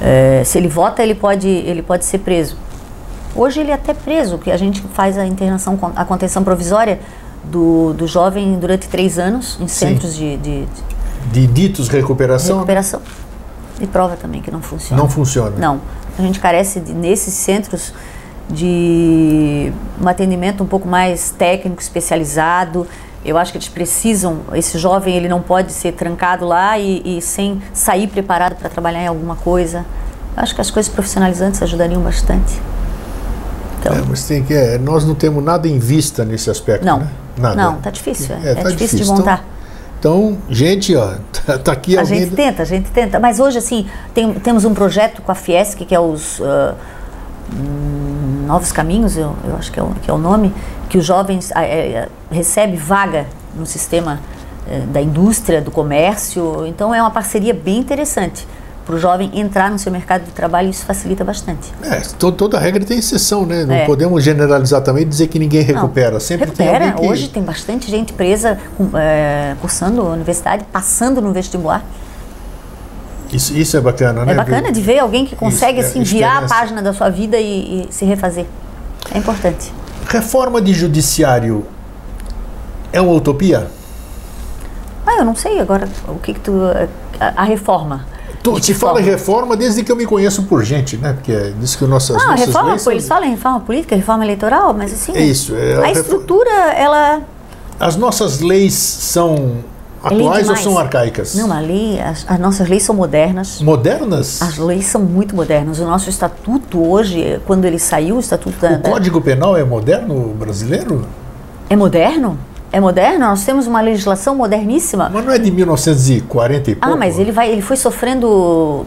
é, se ele vota, ele pode, ele pode ser preso. Hoje ele é até preso, que a gente faz a internação, a contenção provisória do, do jovem durante três anos em centros de, de, De ditos recuperação, recuperação. E prova também que não funciona. não funciona. Não. A gente carece de, nesses centros de um atendimento um pouco mais técnico, especializado. Eu acho que eles precisam, esse jovem ele não pode ser trancado lá e, e sem sair preparado para trabalhar em alguma coisa. Eu acho que as coisas profissionalizantes ajudariam bastante. Então, É, mas tem que, é, nós não temos nada em vista nesse aspecto, não. né? Nada. Não, tá difícil. É, É, é tá difícil, difícil. de montar. Então, gente, ó, tá, [laughs] tá aqui A alguém. gente tenta, a gente tenta. Mas hoje, assim, tem- temos um projeto com a Fiesc, que é os hum, Novos Caminhos, eu, eu acho que é, o, que é o nome, que os jovens ah, é, recebem vaga no sistema eh, da indústria, do comércio. Então, é uma parceria bem interessante para o jovem entrar no seu mercado de trabalho e isso facilita bastante. É, to- toda regra tem exceção, né? Não É. podemos generalizar também e dizer que ninguém Não, recupera. Sempre tem recupera. alguém que... Hoje tem bastante gente presa, eh, cursando a universidade, passando no vestibular. Isso, isso é bacana, né? É bacana de ver alguém que consegue Isso, é, assim virar a página da sua vida e, e se refazer. É importante. Reforma de judiciário é uma utopia? Ah, eu não sei agora o que que tu a, a reforma. Tu, se fala em forma? reforma desde que eu me conheço por gente, né? Porque é diz que nossas, Ah, nossas reforma, leis eles falam em reforma política, reforma eleitoral, mas assim. É isso, é a a estrutura, ela. As nossas leis são atuais ou são arcaicas? Não, a lei, as, as nossas leis são modernas. Modernas? As leis são muito modernas. O nosso estatuto hoje, quando ele saiu, o estatuto da, O da- Código Penal é moderno brasileiro? é moderno? É moderno? Nós temos uma legislação moderníssima. Mas não é de 1940 e pouco? Ah, mas ele vai, ele foi sofrendo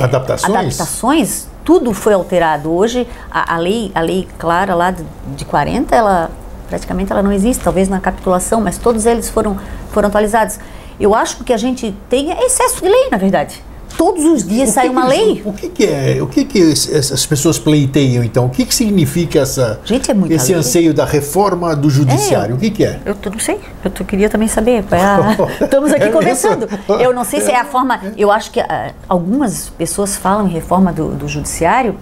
Adaptações? adaptações, tudo foi alterado. Hoje a, a lei, a lei clara lá de, de 40, ela praticamente ela não existe, talvez na capitulação, mas todos eles foram foram atualizados. Eu acho que o que a gente tem é excesso de lei, na verdade. Todos os dias O sai que uma que eles- lei. O que, que é? O que, que es- essas pessoas pleiteiam, então? O que, que significa essa, Gente, é esse lei. anseio da reforma do judiciário? É, o que, que é? Eu não sei, eu t- queria também saber. [laughs] qual é a- Estamos É aqui mesmo? conversando. Eu não sei se é a forma. Eu acho que ah, algumas pessoas falam em reforma do, do judiciário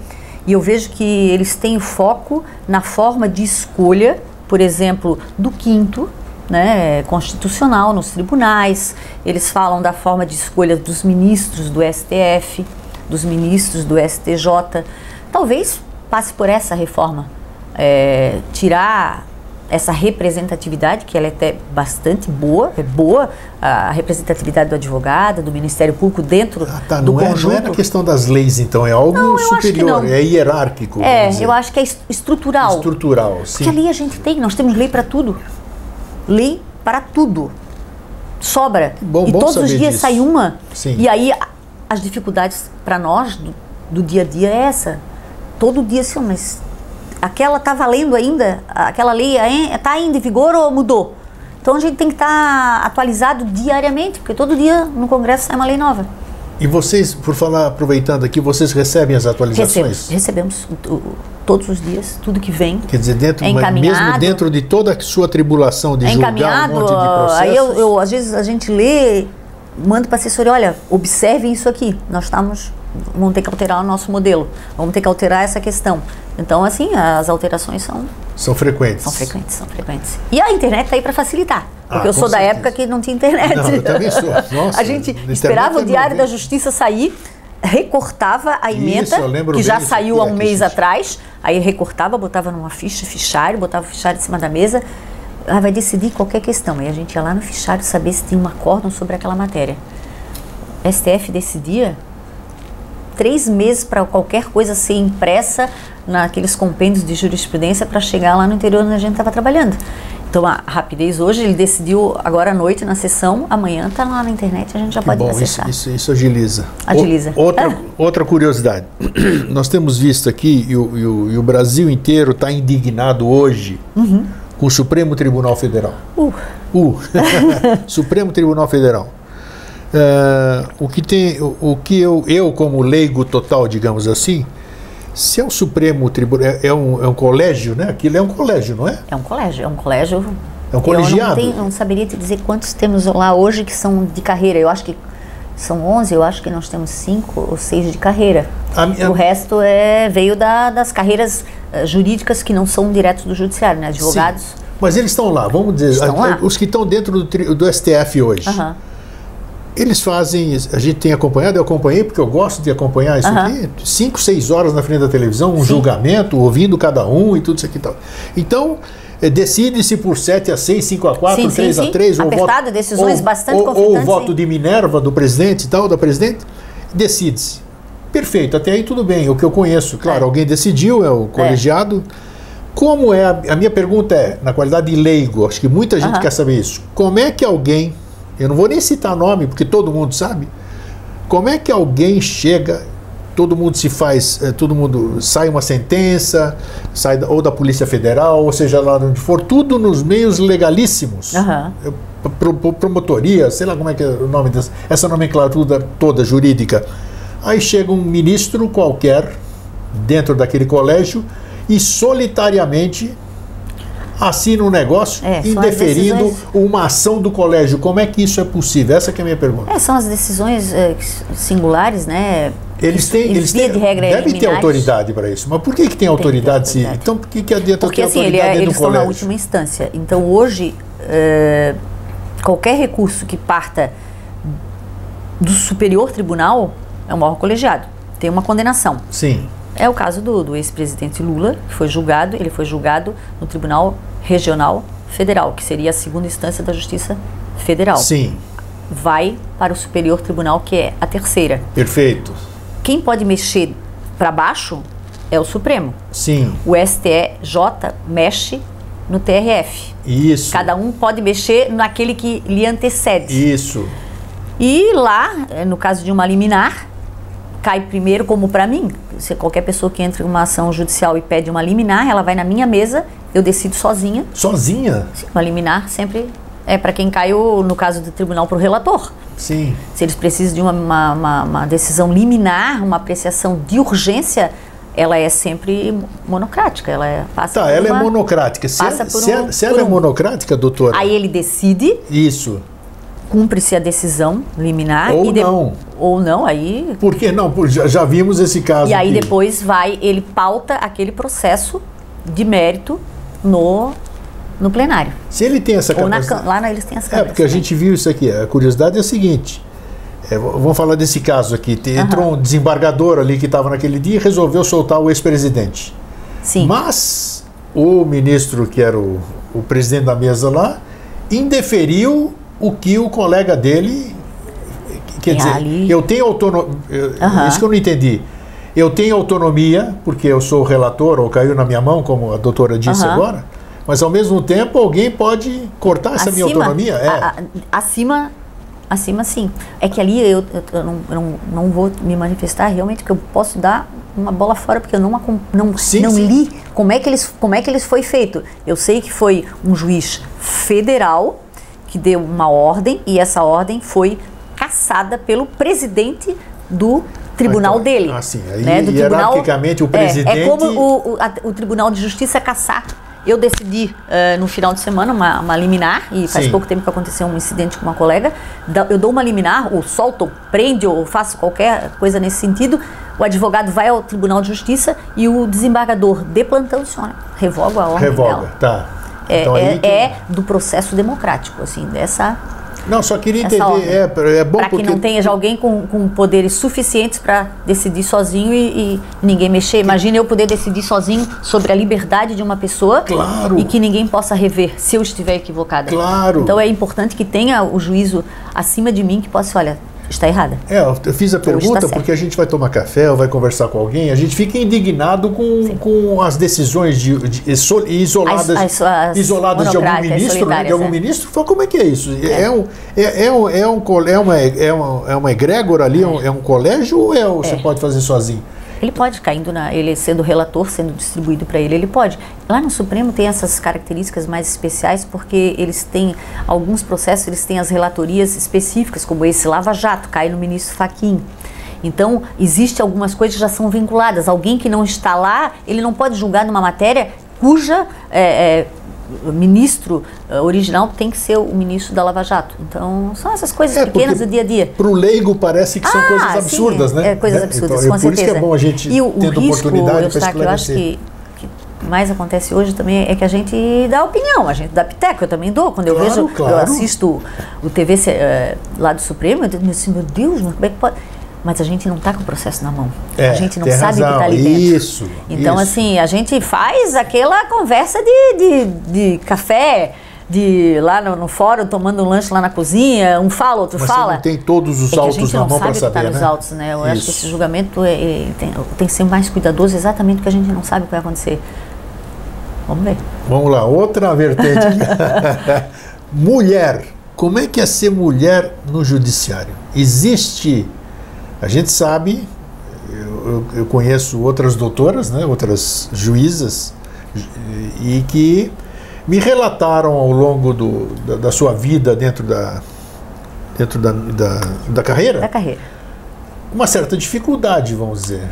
e eu vejo que eles têm foco na forma de escolha, por exemplo, do quinto. Né, constitucional nos tribunais, eles falam da forma de escolha dos ministros do STF, dos ministros do STJ. Talvez passe por essa reforma, é, tirar essa representatividade, que ela é até bastante boa, é boa, a representatividade do advogado, do Ministério Público dentro Ah, tá, do não, é, não conjunto. é na questão das leis, então, é algo Não, superior, é hierárquico. É, eu acho que é es- estrutural. Estrutural, sim. Porque a lei a gente tem, nós temos lei para tudo. Lei para tudo. Sobra. Bom- e bom todos os dias disso. sai uma. Sim. E aí as dificuldades para nós do, do dia a dia é essa. Todo dia assim, mas aquela tá valendo ainda? Aquela lei está ainda em vigor ou mudou? Então a gente tem que estar atualizado diariamente, porque todo dia no Congresso sai uma lei nova. E vocês, por falar, aproveitando aqui, vocês recebem as atualizações? Recebemos, recebemos todos os dias, tudo que vem. Quer dizer, dentro, É mesmo dentro de toda a sua tribulação de é julgar um monte de processos, aí eu, eu, às vezes a gente lê, manda para a assessoria, olha, observem isso aqui, nós estamos, vamos ter que alterar o nosso modelo, vamos ter que alterar essa questão. Então, assim, as alterações são, são frequentes. são frequentes, são frequentes. E a internet está aí para facilitar, porque Ah, eu sou da certeza. época que não tinha internet. Não, eu também sou. [laughs] Nossa, a gente internet esperava é o Diário da Justiça sair, recortava a emenda, lembro que já isso saiu há um mês gente. atrás, aí recortava, botava numa ficha, fichário, botava o fichário em cima da mesa, ah, vai decidir qualquer questão. Aí a gente ia lá no fichário saber se tinha um acórdão sobre aquela matéria. O STF decidia três meses para qualquer coisa ser impressa naqueles compêndios de jurisprudência para chegar lá no interior onde a gente estava trabalhando. Então a rapidez hoje, ele decidiu agora à noite na sessão, amanhã está lá na internet, a gente já pode bom, isso, acessar. isso, isso agiliza. Agiliza. O- outra, É. outra curiosidade. [clears throat] Nós temos visto aqui, e o, e o- e o Brasil inteiro está indignado hoje com o Supremo Tribunal Federal. Uh, Uh, [laughs] Supremo Tribunal Federal. É, o que tem, o, o que eu, eu como leigo total, digamos assim, se é o Supremo Tribunal, é, é um, é um colégio, né? Aquilo é um colégio, não é? é um colégio, é um colégio. É um colegiado. Eu não, tenho- não saberia te dizer quantos temos lá hoje que são de carreira. Eu acho que são 11, eu acho que nós temos 5 ou 6 de carreira. Minha- O resto é, veio da- das carreiras eh, jurídicas que não são diretos do judiciário, né? Advogados. Sim. Mas eles estão lá, vamos dizer, Estão a- lá. os que estão dentro do, do STF hoje. Aham. Eles fazem, a gente tem acompanhado, eu acompanhei porque eu gosto de acompanhar isso Aham. aqui, cinco, seis horas na frente da televisão, um Sim. julgamento, ouvindo cada um e tudo isso aqui e tal. Então, eh, decide-se por 7 a 6, 5 a 4, Sim, sim, 3 a sim. 3, ou Apertado, voto, decisões ou, bastante ou, ou o voto sim. de Minerva do presidente e tal, da presidente, decide-se. Perfeito, até aí tudo bem, o que eu conheço, claro, É. alguém decidiu, é o colegiado. Como é, a, a minha pergunta é, na qualidade de leigo, acho que muita gente Aham. quer saber isso, como é que alguém eu não vou nem citar nome, porque todo mundo sabe. Como é que alguém chega, todo mundo se faz, eh, todo mundo sai uma sentença, sai da- ou da Polícia Federal, ou seja lá onde for, tudo nos meios legalíssimos. Eu- pro- pro- promotoria, sei lá como é que é o nome dessa, essa nomenclatura toda jurídica. Aí chega um ministro qualquer dentro daquele colégio e solitariamente assina um negócio É, indeferindo decisões- uma ação do colégio. Como é que isso é possível? Essa é a minha pergunta. É, são as decisões é, singulares, né? Eles têm, Eles, têm, de regra, devem ter autoridade para isso. Mas por que, que tem autoridade? se- autoridade. então por que, que adianta Porque ter assim, ele autoridade é- dentro eles estão na última instância. Então hoje, é, qualquer recurso que parta do superior tribunal é um órgão colegiado. Tem uma condenação. Sim, É o caso do, do ex-presidente Lula, que foi julgado, ele foi julgado no Tribunal Regional Federal, que seria a segunda instância da Justiça Federal. sim, Vai para o Superior Tribunal, que é a terceira. perfeito. Quem pode mexer para baixo é o Supremo. Sim, O STJ mexe no TRF. isso. Cada um pode mexer naquele que lhe antecede. Isso. E lá, no caso de uma liminar, cai primeiro, como para mim. Se qualquer pessoa que entra em uma ação judicial e pede uma liminar, ela vai na minha mesa, eu decido sozinha. Sozinha? Sim, Uma liminar sempre é para quem caiu, no caso do tribunal, para o relator. Sim. Se eles precisam de uma, uma, uma- uma decisão liminar, uma apreciação de urgência, ela é sempre monocrática. Ela é, passa Tá, ela é uma- monocrática. Se, passa ela, se, um- ela- se ela é um. monocrática, doutora, Aí ele decide, isso. Cumpre-se a decisão liminar. Ou e de- não. Ou não, aí Por que não? Já, já vimos esse caso. E aí aqui. depois vai, ele pauta aquele processo de mérito no, no plenário. Se ele tem essa na, capacidade. cam- lá na, eles têm as É, câmeras. porque a gente viu isso aqui. A curiosidade é a seguinte. é, vamos falar desse caso aqui. Entrou um desembargador ali que estava naquele dia e resolveu soltar o ex-presidente. Sim. Mas o ministro, que era o, o presidente da mesa lá, indeferiu o que o colega dele. Quer E dizer, ali- eu tenho autonomia. Aham. Isso que eu não entendi. Eu tenho autonomia, porque eu sou relator, ou caiu na minha mão, como a doutora disse agora, mas ao mesmo tempo alguém pode cortar essa minha autonomia. É. a- a- acima, acima sim. É que ali eu, eu- eu não, eu não, não vou me manifestar realmente, porque eu posso dar uma bola fora, porque eu não, não, Sim, não sim. li como é, que eles, como é que eles foi feito. Eu sei que foi um juiz federal que deu uma ordem, e essa ordem foi cassada pelo presidente do tribunal Ah, então, dele. ah, sim. Aí, né, do tribunal, hierarquicamente, o É, presidente- É, como o, o, a- o Tribunal de Justiça caçar. Eu decidi eh, no final de semana uma, uma liminar, e faz Sim. pouco tempo que aconteceu um incidente com uma colega. Eu dou uma liminar, ou solto, ou prende, ou faço qualquer coisa nesse sentido. O advogado vai ao Tribunal de Justiça e o desembargador de plantão olha, revoga a ordem Revoga, dela. tá. É, Então é, que- é do processo democrático, assim, dessa. Não, só queria entender. ordem. É, é bom Para que porque. não tenha alguém com, com poderes suficientes para decidir sozinho e, e ninguém mexer. Imagina eu poder decidir sozinho sobre a liberdade de uma pessoa Claro. e que ninguém possa rever se eu estiver equivocada. Claro. Então é importante que tenha o juízo acima de mim que possa, olha, está errada. É, eu fiz a está pergunta porque a gente vai tomar café ou vai conversar com alguém, a gente fica indignado com, com as decisões de, de- so- isoladas, As- as- as isoladas de algum ministro, né, de algum é. ministro. Fala, como é que é isso? É, um, é, é, um, é, um, é, uma, é, uma, é uma egrégora ali, é um, é um colégio ou é, você pode fazer sozinho? Ele pode, caindo na. Ele sendo relator, sendo distribuído para ele, ele pode. Lá no Supremo tem essas características mais especiais, porque eles têm. Alguns processos, eles têm as relatorias específicas, como esse Lava Jato, cai no ministro Faquim. Então, existe algumas coisas que já são vinculadas. Alguém que não está lá, ele não pode julgar numa matéria cuja é, é, ministro eh, original tem que ser o ministro da Lava Jato. Então, são essas coisas É, pequenas do dia a dia. Para o leigo parece que são Ah, coisas sim, absurdas, né? É, coisas Né? absurdas, Então, com é por certeza. isso que é bom a gente e o, o risco, oportunidade para Eustáquio, eu acho esclarecer. que, que mais acontece hoje também é que a gente dá opinião, a gente dá piteco, eu também dou. Quando eu Claro, vejo, eu claro. assisto o TV eh, lá do Supremo, eu digo assim, meu Deus, como é que pode... Mas a gente não está com o processo na mão. É, a gente não sabe o que está ali dentro. Isso, Então, isso. assim, a gente faz aquela conversa de, de, de café, de lá no, no fórum, tomando um lanche lá na cozinha, um fala, outro Mas fala. você não tem todos os É a autos gente na não mão sabe para o que está saber, nos né? autos, né? Eu acho que Isso. esse julgamento é- é- tem, tem que ser mais cuidadoso exatamente porque a gente não sabe o que vai acontecer. Vamos ver. Vamos lá, outra vertente. [laughs] Mulher como é que é ser mulher no judiciário? Existe, a gente sabe, eu, eu conheço outras doutoras, né, outras juízas, e que me relataram ao longo do, da, da, sua vida dentro da dentro da, da, da carreira da carreira. uma certa dificuldade vamos dizer.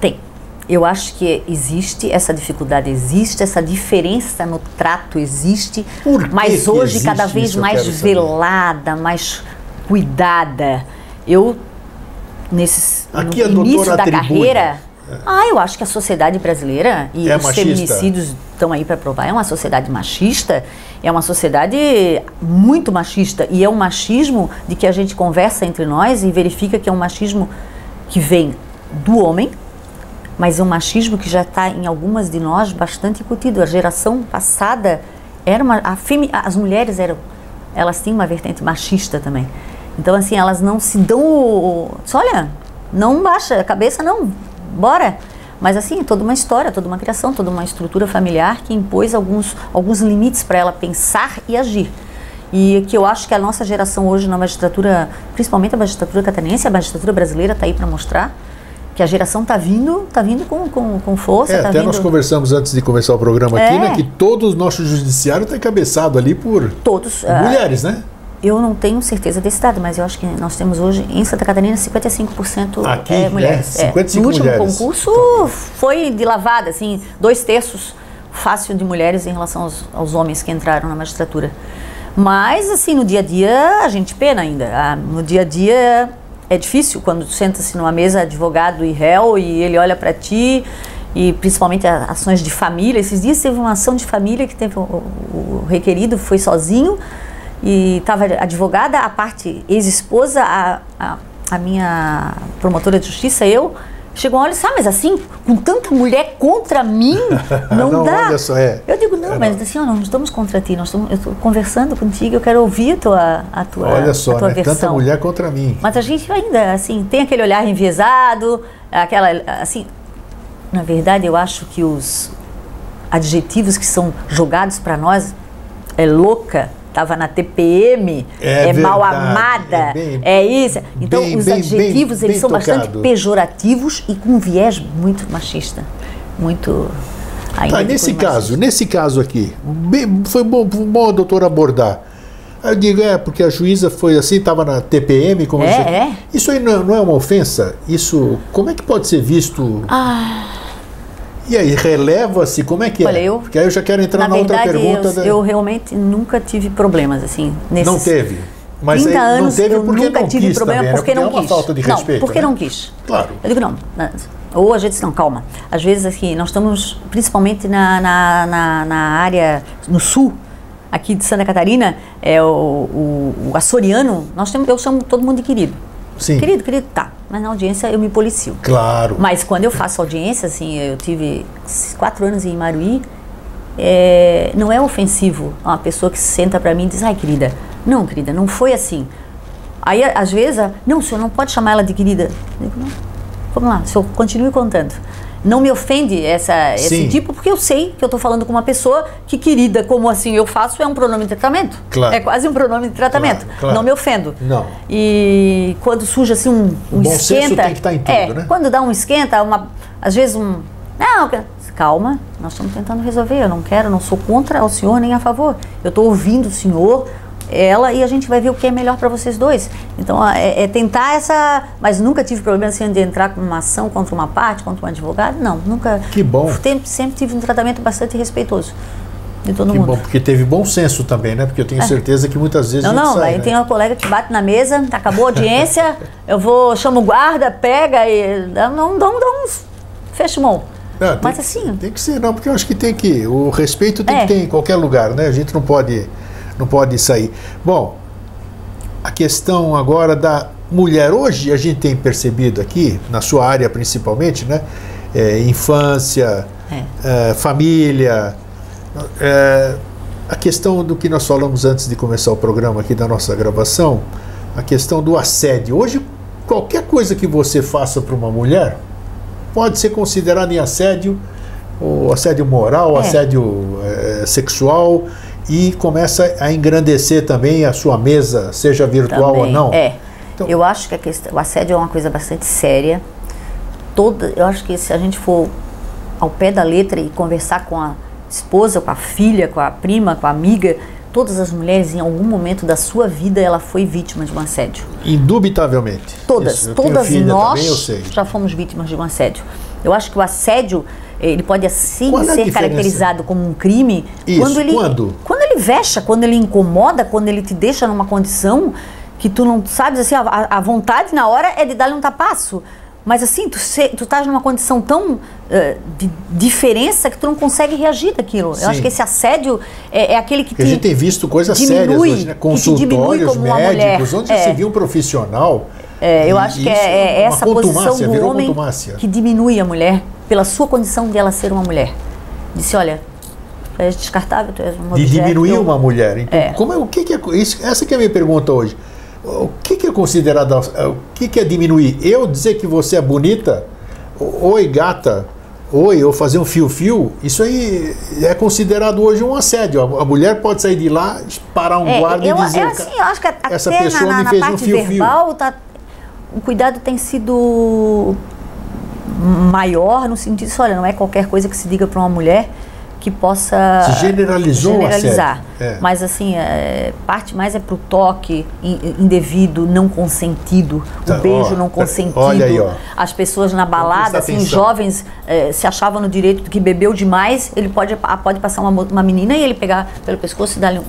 Tem. Eu acho que existe essa dificuldade existe essa diferença no trato existe Por mas hoje existe cada vez mais velada mais cuidada eu nesses Aqui no início da atribui. carreira ah, eu acho que a sociedade brasileira e É os machista. feminicídios estão aí para provar, é uma sociedade machista, é uma sociedade muito machista e é um machismo de que a gente conversa entre nós e verifica que é um machismo que vem do homem, mas é um machismo que já está em algumas de nós bastante incutido. A geração passada era uma, femi, as mulheres eram, elas tinham uma vertente machista também. Então assim elas não se dão, o- só olha, não baixa a cabeça não, bora. Mas assim, toda uma história, toda uma criação, toda uma estrutura familiar que impôs alguns, alguns limites para ela pensar e agir. E que eu acho que a nossa geração hoje na magistratura, principalmente a magistratura catarinense, a magistratura brasileira está aí para mostrar que a geração está vindo, está vindo com, com, com força, É, tá até vindo nós conversamos antes de começar o programa aqui, É. né, que todo o nosso judiciário está encabeçado ali por todos. ah, mulheres, né? Eu não tenho certeza desse dado, mas eu acho que nós temos hoje em Santa Catarina 55% Aqui, é, é, mulheres. 55 No último mulheres. concurso foi de lavada, assim, dois terços fácil de mulheres em relação aos, aos homens que entraram na magistratura. Mas, assim, no dia a dia a gente pena ainda. Ah, no dia a dia é difícil quando senta-se numa mesa advogado e réu e ele olha para ti e principalmente ações de família. Esses dias teve uma ação de família que teve o- o requerido foi sozinho e estava advogada, a parte ex-esposa, a, a, a minha promotora de justiça, eu. Chegou e disse, ah, mas assim, com tanta mulher contra mim, [laughs] não, Não, dá. olha só, é. Eu digo, não, É, mas não. assim, ó, não estamos contra ti, nós estamos, eu estou conversando contigo, eu quero ouvir a tua, a tua, Olha a só, tua né? versão. Tanta mulher contra mim. Mas a gente ainda, assim, tem aquele olhar enviesado, aquela, assim, na verdade eu acho que os adjetivos que são jogados para nós é louca, estava na TPM, É é, mal amada, é bem- é isso. Então bem- os bem- adjetivos eles são bem bastante tocado. pejorativos e com um viés muito machista, muito Tá, nesse caso, machista. nesse caso aqui, foi bom, bom a doutora abordar. Eu digo, é, porque a juíza foi assim, estava na TPM, como É, é. Isso aí não é, não é uma ofensa? Isso, como é que pode ser visto? E aí, releva-se, como é que é? Olha, eu- Porque aí eu já quero entrar Na na, outra verdade, pergunta. eu, da- eu realmente nunca tive problemas assim. Nesses Não teve. Mas 30 aí anos não eu porque nunca não tive problema também, né? porque não é quis. falta de não, respeito. porque né? não quis. Claro. Eu digo não. Ou a gente não, calma. Às vezes aqui, nós estamos principalmente na, na, na, na área, no sul, aqui de Santa Catarina, é o, o, o açoriano, nós temos, eu chamo todo mundo de querido. Sim. Querido, querido, tá. Mas na audiência eu me policio. Claro. Mas quando eu faço audiência, assim, eu tive quatro anos em Maruí, é, não é ofensivo uma pessoa que senta para mim e diz, ai querida, não querida, não foi assim. Aí às vezes, não, o senhor não pode chamar ela de querida. Eu digo, não, vamos lá, o senhor continue contando. Não me ofende essa, esse tipo, porque eu sei que eu estou falando com uma pessoa que querida, como assim eu faço, é um pronome de tratamento. Claro. É quase um pronome de tratamento. Claro, claro. Não me ofendo. Não. E quando surge assim um, um bom senso esquenta. tem que estar em tudo, é, né? quando dá um esquenta, uma, às vezes um. Não, calma, nós estamos tentando resolver. Eu não quero, não sou contra o senhor nem a favor. Eu estou ouvindo o senhor, ela, e a gente vai ver o que é melhor para vocês dois. Então, é, é tentar essa. Mas nunca tive problema assim, de entrar com uma ação contra uma parte, contra um advogado. Não, nunca. Que bom. Sempre, sempre tive um tratamento bastante respeitoso de todo Que mundo. bom, porque teve bom senso também, né? Porque eu tenho certeza que muitas vezes É. Não, não, sai, aí né? tem uma colega que bate na mesa, acabou a audiência, [laughs] eu vou, chamo o guarda, pega e não, um- dá uns fecha mão. Não, tem Mas que- assim, Tem que ser, não, porque eu acho que tem que. O respeito tem É. que ter em qualquer lugar, né? A gente não pode, não pode sair. Bom, a questão agora da mulher. Hoje a gente tem percebido aqui, na sua área principalmente, né? É, infância, é, família. é, a questão do que nós falamos antes de começar o programa aqui da nossa gravação, a questão do assédio. Hoje, qualquer coisa que você faça para uma mulher pode ser considerado em assédio, ou assédio moral, É. assédio eh, sexual. E começa a engrandecer também a sua mesa, seja virtual Também, ou não. É. Então- eu acho que a questão, o assédio é uma coisa bastante séria. Toda, eu acho que se a gente for ao pé da letra e conversar com a esposa, com a filha, com a prima, com a amiga, todas as mulheres em algum momento da sua vida ela foi vítima de um assédio. Indubitavelmente. Todas, todas nós também, já fomos vítimas de um assédio. Eu acho que o assédio ele pode assim Qual é ser caracterizado como um crime Isso, quando ele quando? quando ele vexa, quando ele incomoda, quando ele te deixa numa condição que tu não sabes assim, a, a vontade na hora é de dar-lhe um tapaço. Mas assim, tu, se, tu estás numa condição tão eh, de diferença que tu não consegue reagir daquilo. Sim. Eu acho que esse assédio é, é aquele que Porque a te gente tem visto coisas diminui, sérias hoje, né? Consultórios médicos, onde É. você viu um profissional. É, eu acho que é, é uma essa posição do homem que diminui a mulher pela sua condição de ela ser uma mulher. Disse, olha, tu és descartável, tu és um de objeto, diminuir eu- uma mulher. Então, É. como é, o que, que é isso, essa que é a minha pergunta hoje. O que, que é considerado o que, que é diminuir? Eu dizer que você é bonita, oi gata, oi, ou fazer um fio-fio, isso aí é considerado hoje um assédio. A, a mulher pode sair de lá, parar um É, guarda eu, e dizer. é assim, eu acho que até essa na- pessoa na, me na fez um parte fio-fio. verbal tá, o cuidado tem sido maior no sentido de, olha, não é qualquer coisa que se diga para uma mulher que possa Se generalizou o generalizar. é. Mas assim, é, parte mais é pro toque in- indevido, não consentido, Tá, o beijo ó, não tá, consentido. olha aí, ó. As pessoas na balada, assim, atenção. jovens eh, se achavam no direito de que bebeu demais, ele pode, pode passar uma, uma menina e ele pegar pelo pescoço e dar-lhe um,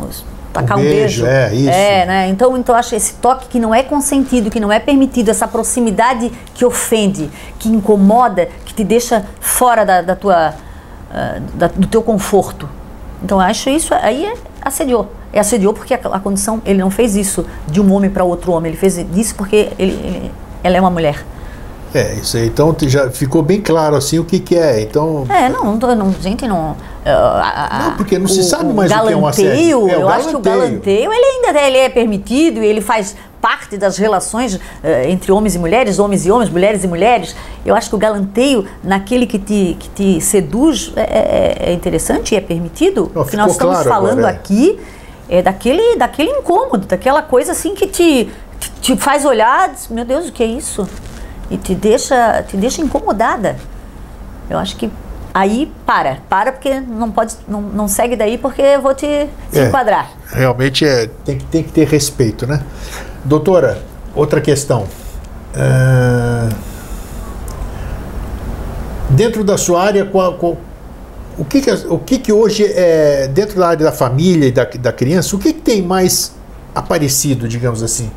tacar um, beijo, beijo. é, isso. É, né? Então, então acho esse toque que não é consentido, que não é permitido, essa proximidade que ofende, que incomoda, que te deixa fora da, da tua, ah, da- do teu conforto. Então acho isso aí é assediou. É assediou porque a, a condição, ele não fez isso de um homem para outro homem, ele fez isso porque ele, ele- ela é uma mulher. É, isso aí. Então já ficou bem claro assim o que, que é. Então, É, não, não, gente, não. a- a- Não, porque não se sabe mais o que é um galanteio, assédio. É, o eu acho que o galanteio. galanteio, ele ainda ele é permitido e ele faz parte das relações eh, entre homens e mulheres, homens e homens, mulheres e mulheres. Eu acho que o galanteio, naquele que te, que te seduz, é, é- é interessante e é permitido. Não, o que nós estamos claro falando agora, é. aqui é daquele, daquele incômodo, daquela coisa assim que te, te, te faz olhar, diz, meu Deus, o que é isso? E te deixa, te deixa incomodada. Eu acho que aí para, para porque não pode, não, não segue daí porque eu vou te, te É. enquadrar. Realmente é, tem, que- tem que ter respeito, né? Doutora, outra questão. Ah, dentro da sua área, qual, qual- o, que, que, o que, que hoje é, dentro da área da família e da, da criança, o que, que tem mais aparecido, digamos assim?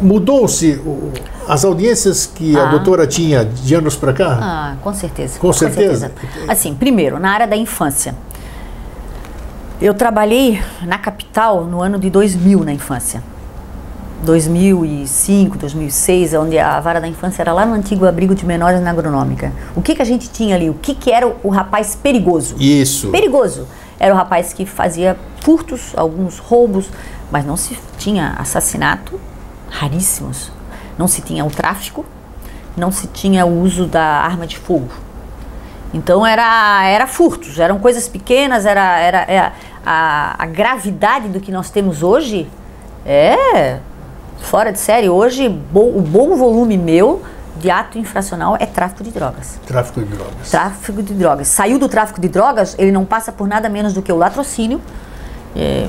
Mudou-se as audiências que a Ah. doutora tinha de anos para cá? Ah, com certeza. Com certeza. Assim, primeiro, na área da infância. Eu trabalhei na capital no ano de 2000 na infância. 2005, 2006, onde a vara da infância era lá no antigo abrigo de menores na agronômica. O que, que a gente tinha ali? O que, que era o, o rapaz perigoso? Isso. Perigoso. Era o rapaz que fazia furtos, alguns roubos, mas não se tinha assassinato, raríssimos. Não se tinha o tráfico, não se tinha o uso da arma de fogo. Então era, era furtos, eram coisas pequenas, era, era, é, a, a gravidade do que nós temos hoje é fora de série. Hoje o bom volume meu de ato infracional é tráfico de drogas. Tráfico de drogas. Tráfico de drogas. Saiu do tráfico de drogas, ele não passa por nada menos do que o latrocínio, é,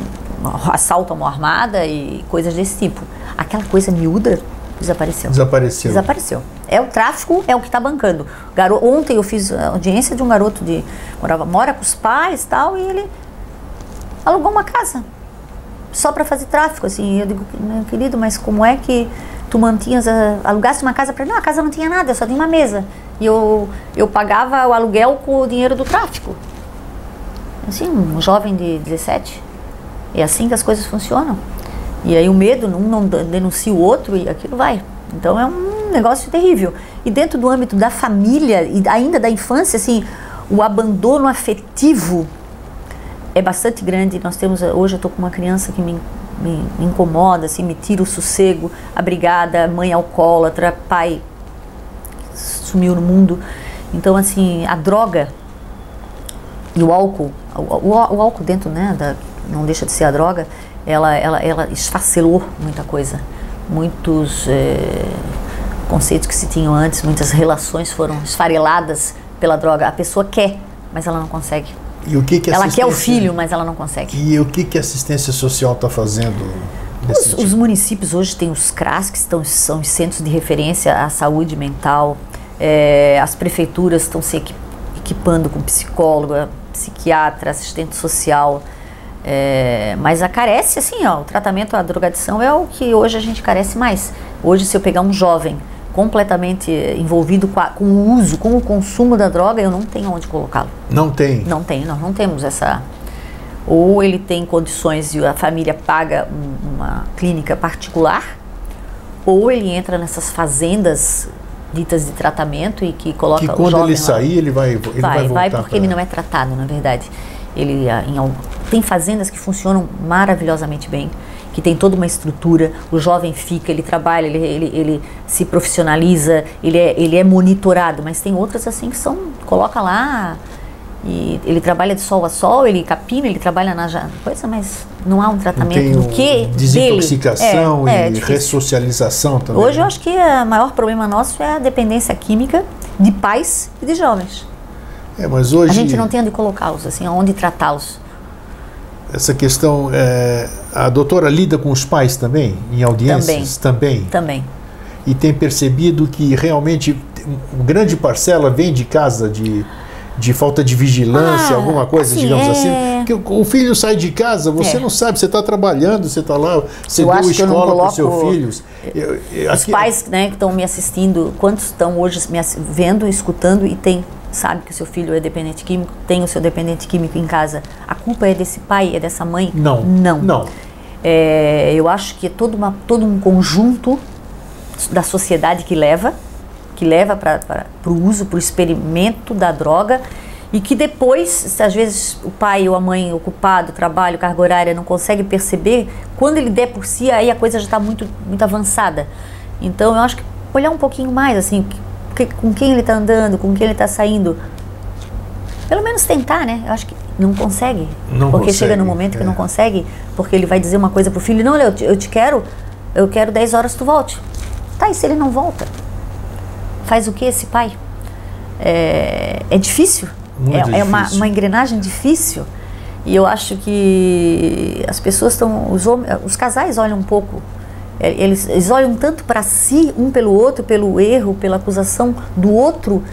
assalto a mão armada e coisas desse tipo. Aquela coisa miúda desapareceu. Desapareceu. Desapareceu. É o tráfico, é o que está bancando. Garo... Ontem eu fiz audiência de um garoto de morava, mora com os pais e tal, e ele alugou uma casa só para fazer tráfico. Assim, eu digo, meu querido, mas como é que tu mantinhas, a, alugasse uma casa para? Não, a casa não tinha nada, só tinha uma mesa. E eu, eu pagava o aluguel com o dinheiro do tráfico. Assim, um jovem de 17. É assim que as coisas funcionam. E aí o medo, um não denuncia o outro e aquilo vai. Então é um negócio terrível. E dentro do âmbito da família e ainda da infância, assim, o abandono afetivo é bastante grande. Nós temos hoje eu estou com uma criança que me, me, me, incomoda, assim, me tira o sossego, a brigada, mãe alcoólatra, pai sumiu no mundo. Então assim, a droga e o álcool, o, o, o, álcool dentro, né, da, não deixa de ser a droga, ela, ela, ela esfacelou muita coisa. Muitos é, conceitos que se tinham antes, muitas relações foram esfareladas pela droga. A pessoa quer, mas ela não consegue. E o que que ela quer o filho, mas ela não consegue. E o que, que a assistência social está fazendo? Os, os, municípios hoje têm os CRAS, que estão, são os centros de referência à saúde mental. É, as prefeituras estão se equipando com psicóloga, psiquiatra, assistente social. É, mas a carece, assim, ó, o tratamento à drogadição é o que hoje a gente carece mais. Hoje, se eu pegar um jovem completamente envolvido com, a, com o uso, com o consumo da droga, eu não tenho onde colocá-lo. Não tem? Não tem, nós não temos essa. Ou ele tem condições e a família paga um, uma clínica particular, ou ele entra nessas fazendas ditas de tratamento e que coloca que quando ele sair ele vai ele vai, vai, voltar vai porque pra... ele não é tratado na verdade ele ah, em, tem fazendas que funcionam maravilhosamente bem que tem toda uma estrutura o jovem fica ele trabalha ele, ele, ele se profissionaliza ele é, ele é monitorado mas tem outras assim que são coloca lá e ele trabalha de sol a sol, ele capina, ele trabalha na coisa, mas não há um tratamento do que desintoxicação é, é, e ressocialização também. Hoje eu né? acho que o maior problema nosso é a dependência química de pais e de jovens. É, mas hoje a gente não tem onde colocá-los, assim, onde tratá-los. Essa questão, é, a doutora lida com os pais também em audiências também. Também. também. E tem percebido que realmente grande parcela vem de casa de de falta de vigilância, ah, alguma coisa, assim, digamos assim? é... assim. Que o filho sai de casa, você é. não sabe, você está trabalhando, você está lá, você eu deu escola para os seus filhos. Eu, eu, Os aqui... pais né, que estão me assistindo, quantos estão hoje me vendo, escutando e tem sabe que o seu filho é dependente químico, tem o seu dependente químico em casa. A culpa é desse pai, é dessa mãe? Não. Não. Não. É, eu acho que é todo, uma, todo um conjunto da sociedade que leva que leva para o uso, para o experimento da droga e que depois, às vezes o pai ou a mãe ocupado, trabalho, carga horária, não consegue perceber, quando ele der por si, aí a coisa já está muito, muito avançada. Então eu acho que olhar um pouquinho mais, assim, que, com quem ele está andando, com quem ele está saindo. Pelo menos tentar, né? Eu acho que não consegue. Não porque consegue, chega no momento é. que não consegue, porque ele vai dizer uma coisa pro filho, não, eu te, eu te quero, eu quero 10 horas tu volte. Tá, e se ele não volta? Faz o que esse pai? É, é difícil, é, difícil. é uma, uma engrenagem difícil. E eu acho que as pessoas estão, os, os casais olham um pouco, eles, eles olham tanto para si, um pelo outro, pelo erro, pela acusação do outro,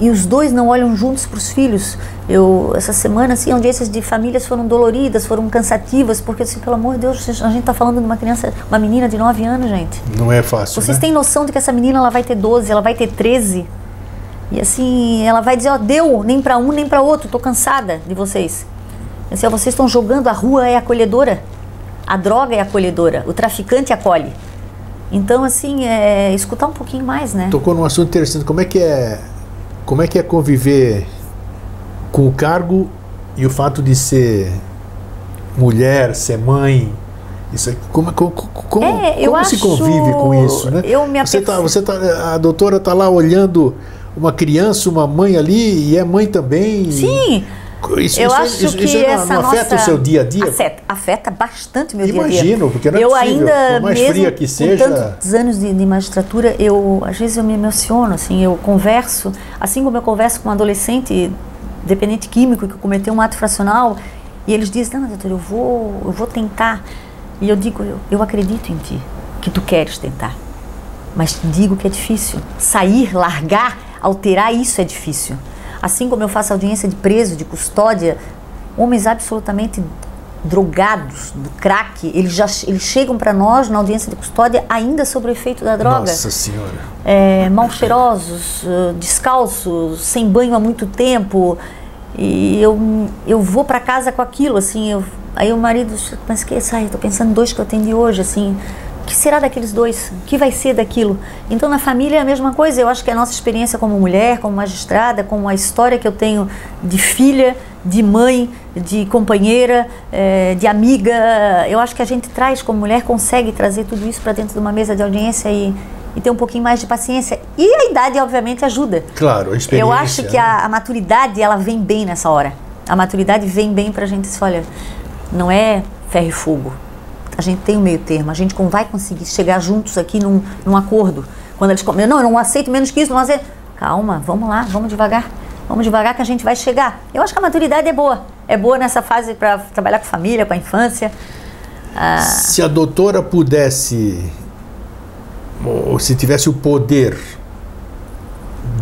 e os dois não olham juntos para os filhos. Eu essa semana assim, audiências de famílias foram doloridas, foram cansativas, porque assim, pelo amor de Deus, a gente está falando de uma criança, uma menina de 9 anos, gente. Não é fácil. Vocês né? têm noção de que essa menina ela vai ter 12, ela vai ter 13? E assim, ela vai dizer, ó, deu, nem para um nem para outro, tô cansada de vocês. Assim, ó, vocês estão jogando, a rua é acolhedora. A droga é acolhedora, o traficante acolhe. Então, assim, é escutar um pouquinho mais, né? Tocou num assunto interessante. Como é que é como é que é conviver com o cargo e o fato de ser mulher, ser mãe? Isso como como, como, é, como se convive com isso, né? Eu me você tá, você tá, a doutora está lá olhando uma criança, uma mãe ali e é mãe também. Sim. Isso, eu isso, acho isso, que isso essa não afeta nossa... o seu dia a dia? Afeta, afeta bastante o meu Imagino, dia a dia. Imagino, porque não é eu possível. ainda, Por mais mesmo fria que seja... com tantos anos de, de, magistratura, eu, às vezes eu me emociono, assim, eu converso, assim como eu converso com um adolescente dependente químico que cometeu um ato fracional, e eles dizem, não, doutor, eu vou, eu vou tentar. E eu digo, eu, eu acredito em ti, que tu queres tentar. Mas te digo que é difícil. Sair, largar, alterar isso é difícil. Assim como eu faço audiência de preso, de custódia, homens absolutamente drogados do crack, eles já eles chegam para nós na audiência de custódia ainda sob o efeito da droga. Nossa senhora. É, mal cheirosos, uh, descalços, sem banho há muito tempo. E eu, eu vou para casa com aquilo, assim, eu, aí o marido, mas que sai, tô pensando dois que eu atendi hoje, assim, que será daqueles dois? O que vai ser daquilo? Então, na família é a mesma coisa. Eu acho que a nossa experiência como mulher, como magistrada, como a história que eu tenho de filha, de mãe, de companheira, é, de amiga, eu acho que a gente traz, como mulher, consegue trazer tudo isso para dentro de uma mesa de audiência e, e ter um pouquinho mais de paciência. E a idade, obviamente, ajuda. Claro, a experiência. Eu acho que a, a maturidade, ela vem bem nessa hora. A maturidade vem bem para a gente dizer, olha, não é ferro e fogo. A gente tem um meio termo, a gente vai conseguir chegar juntos aqui num, num acordo. Quando eles comem, não, eu não aceito menos que isso, não aceito. Calma, vamos lá, vamos devagar. Vamos devagar que a gente vai chegar. Eu acho que a maturidade é boa. É boa nessa fase para trabalhar com família, com a infância. Ah. Se a doutora pudesse, ou se tivesse o poder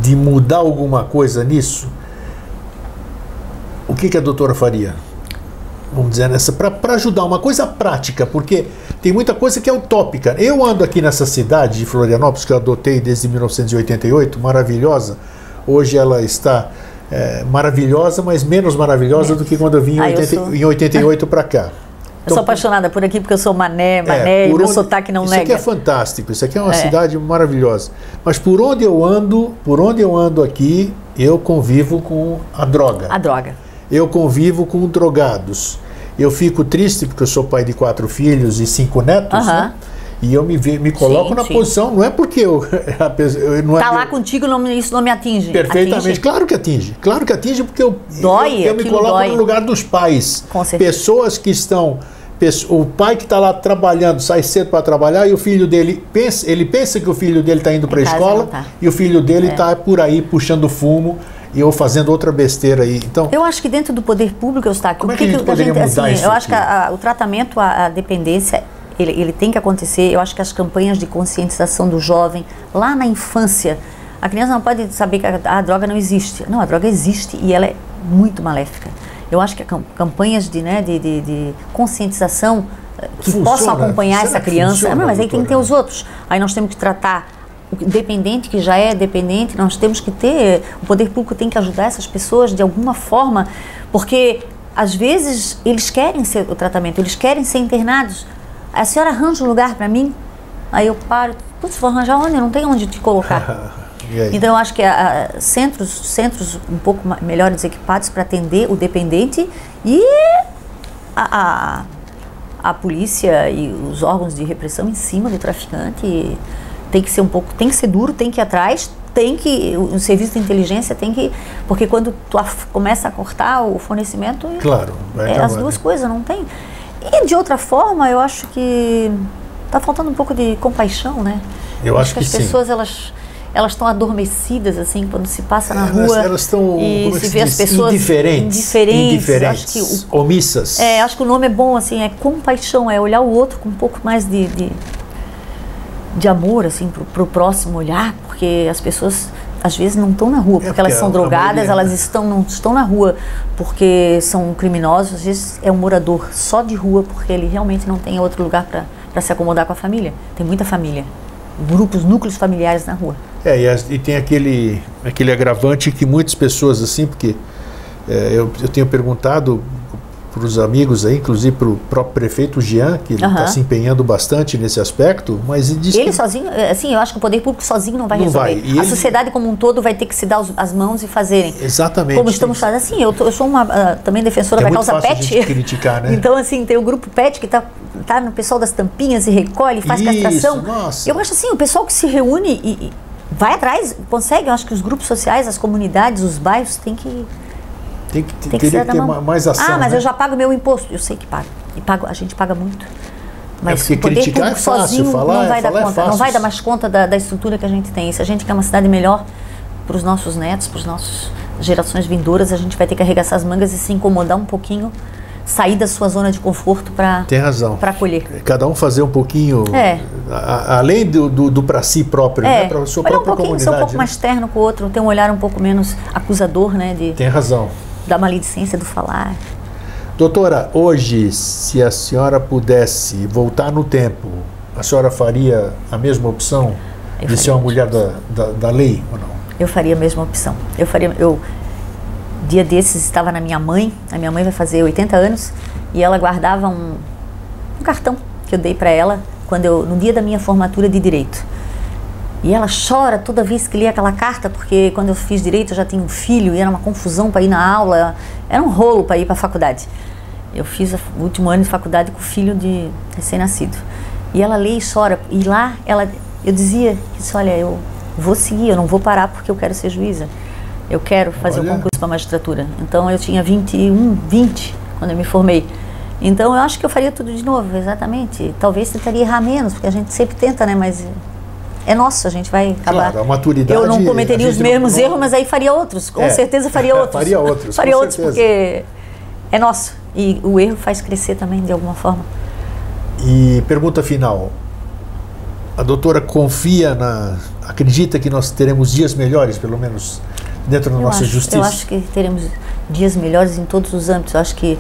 de mudar alguma coisa nisso, o que, que a doutora faria? Vamos dizer, nessa para ajudar, uma coisa prática, porque tem muita coisa que é utópica. Eu ando aqui nessa cidade de Florianópolis, que eu adotei desde 1988, maravilhosa. Hoje ela está é, maravilhosa, mas menos maravilhosa é. do que quando eu vim em, ah, 80, sou... em 88 para cá. [laughs] Eu sou apaixonada por aqui porque eu sou mané, mané, é, e meu onde, sotaque não isso nega. Isso aqui é fantástico, isso aqui é uma é. cidade maravilhosa. Mas por onde eu ando, por onde eu ando aqui, eu convivo com a droga. A droga. Eu convivo com drogados. Eu fico triste porque eu sou pai de quatro filhos e cinco netos, uh -huh. né? E eu me, me coloco sim, na sim. posição, não é porque eu. [laughs] eu não é tá lá eu, contigo, não, isso não me atinge. Perfeitamente, atinge? claro que atinge. Claro que atinge, porque eu, dói, eu, eu me coloco dói. no lugar dos pais. Com certeza. Pessoas que estão o pai que está lá trabalhando sai cedo para trabalhar e o filho dele pensa, ele pensa que o filho dele está indo para a escola tá. e o filho dele está é. Tá por aí puxando fumo e ou fazendo outra besteira aí. Então, eu acho que dentro do poder público, está como o que, é que a gente poderia gente, mudar assim, isso Eu acho que a, a, o tratamento à, à dependência ele, ele, tem que acontecer. Eu acho que as campanhas de conscientização do jovem lá na infância, a criança não pode saber que a, a droga não existe. Não, a droga existe e ela é muito maléfica. Eu acho que campanhas de, né, de, de, de conscientização eh, que funciona. possam acompanhar Será essa criança. Funciona, não, mas aí tem que ter os outros. Aí nós temos que tratar dependente que já é dependente, nós temos que ter, o poder público tem que ajudar essas pessoas de alguma forma, porque às vezes eles querem ser o tratamento, eles querem ser internados. A senhora arranja um lugar para mim? Aí eu paro, putz, vou arranjar onde? Eu não tenho onde te colocar. [laughs] Então eu acho que a, a, centros, centros um pouco melhores equipados para atender o dependente e a, a, a, polícia e os órgãos de repressão em cima do traficante tem que ser um pouco, tem que ser duro, tem que ir atrás, tem que o, serviço de inteligência tem que porque quando tu começa a cortar o fornecimento, claro, é as duas coisas não tem. E de outra forma, eu acho que está faltando um pouco de compaixão, né? Eu acho, acho que, que as sim. pessoas elas elas estão adormecidas assim quando se passa na rua elas estão e se, se vê as pessoas indiferentes, indiferentes, indiferentes acho que o, omissas. É, acho que o nome é bom assim, é compaixão, é olhar o outro com um pouco mais de, de, de amor assim para o próximo olhar, porque as pessoas às vezes não estão na rua porque, é porque elas são drogadas, elas estão não estão na rua porque são criminosos, às vezes é um morador só de rua porque ele realmente não tem outro lugar para se acomodar com a família. Tem muita família grupos, núcleos familiares na rua. É, e, as, e tem aquele, aquele agravante que muitas pessoas, assim, porque é, eu, eu tenho perguntado para os amigos aí, inclusive para o próprio prefeito Jean, que está se empenhando bastante nesse aspecto, mas ele diz Ele que... sozinho, é, assim, eu acho que o poder público sozinho não vai não resolver. Vai. a ele... sociedade como um todo vai ter que se dar os, as mãos e fazerem. Exatamente. Como estamos fazendo. Assim, eu, tô, eu sou uma uh, também defensora é da causa PET. criticar, né? [laughs] então, assim, tem o grupo PET que está tá no pessoal das tampinhas e recolhe, faz Isso, castração. Nossa. Eu acho assim, o pessoal que se reúne e, e vai atrás, consegue. Eu acho que os grupos sociais, as comunidades, os bairros têm que tem que, tem que, que ter mais ação. Ah, mas né? eu já pago meu imposto. Eu sei que pago. E pago, a gente paga muito. Mas é poder público é fácil, sozinho falar, não vai dar é conta. não vai dar mais conta da, da estrutura que a gente tem. Se a gente quer uma cidade melhor para os nossos netos, para as nossas gerações vindouras, a gente vai ter que arregaçar as mangas e se incomodar um pouquinho sair da sua zona de conforto para tem razão para acolher cada um fazer um pouquinho é. a, além do, do, do para si próprio é. né? para sua Olhar própria um pouquinho comunidade ser um pouco né? mais terno com o outro ter um olhar um pouco menos acusador né de tem razão da maledicência do falar. Doutora, hoje, se a senhora pudesse voltar no tempo, a senhora faria a mesma opção eu de ser uma mulher da, da, da, lei ou não? Eu faria a mesma opção. Eu faria. Eu, dia desses estava na minha mãe, a minha mãe vai fazer 80 anos, e ela guardava um, um cartão que eu dei para ela quando eu, no dia da minha formatura de direito. E ela chora toda vez que lê aquela carta, porque quando eu fiz direito eu já tinha um filho e era uma confusão para ir na aula, era um rolo para ir para a faculdade. Eu fiz o último ano de faculdade com o filho de recém-nascido. E ela lê e chora. E lá ela, eu dizia, disse, olha, eu vou seguir, eu não vou parar porque eu quero ser juíza. Eu quero fazer o concurso para magistratura. Então eu tinha 21, 20 quando eu me formei. Então eu acho que eu faria tudo de novo, exatamente. Talvez tentaria errar menos, porque a gente sempre tenta, né? Mas é nosso, a gente vai acabar. Claro, a maturidade, Eu não cometeria os mesmos não- erros, mas aí faria outros. Com É. certeza faria [laughs] outros. Faria outros, Faria outros, certeza. porque é nosso. E o erro faz crescer também, de alguma forma. E pergunta final. A doutora confia na. acredita que nós teremos dias melhores, pelo menos dentro da Eu nossa acho, justiça? eu acho que teremos dias melhores em todos os âmbitos. Eu acho que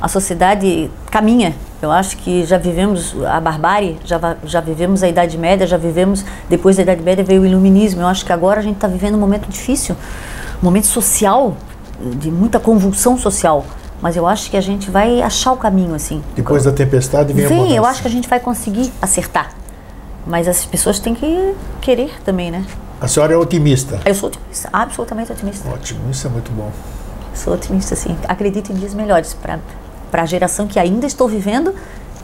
a sociedade caminha. Eu acho que já vivemos a barbárie, já, já vivemos a Idade Média, já vivemos. Depois da Idade Média veio o Iluminismo. Eu acho que agora a gente está vivendo um momento difícil, um momento social, de muita convulsão social. Mas eu acho que a gente vai achar o caminho, assim. Depois da tempestade vem a bonança. eu acho que a gente vai conseguir acertar. Mas as pessoas têm que querer também, né? A senhora é otimista. Eu sou otimista, absolutamente otimista. Ótimo, isso é muito bom. Sou otimista, sim. Acredito em dias melhores para a geração que ainda estou vivendo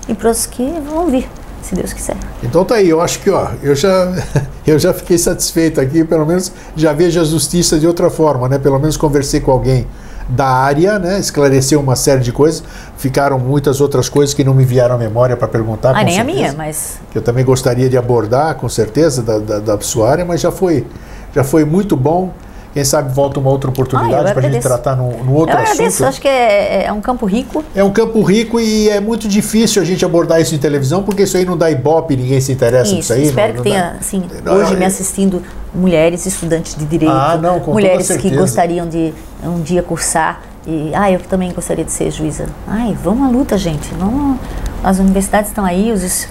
e para os que vão vir, se Deus quiser. Então tá aí, eu acho que ó, eu já, [laughs] eu já fiquei satisfeito aqui, pelo menos já vejo a justiça de outra forma, né? Pelo menos conversei com alguém da área, né? Esclareceu uma série de coisas. Ficaram muitas outras coisas que não me vieram à memória para perguntar. Ah, nem a certeza. minha, mas que eu também gostaria de abordar, com certeza, da, da, da sua área, mas já foi, já foi muito bom. Quem sabe volta uma outra oportunidade eu para a gente tratar num, num outro eu agradeço. assunto. Acho que é, é um campo rico. É um campo rico e é muito difícil a gente abordar isso em televisão, porque isso aí não dá ibope, ninguém se interessa Isso, disso aí. espero não- que não dá- tenha, assim, Não, hoje é- me assistindo mulheres, estudantes de direito, Ah, não, com toda mulheres que gostariam de um dia cursar e, ah, eu também gostaria de ser juíza. Ai, vamos à luta, gente. Vamos, as universidades estão aí, os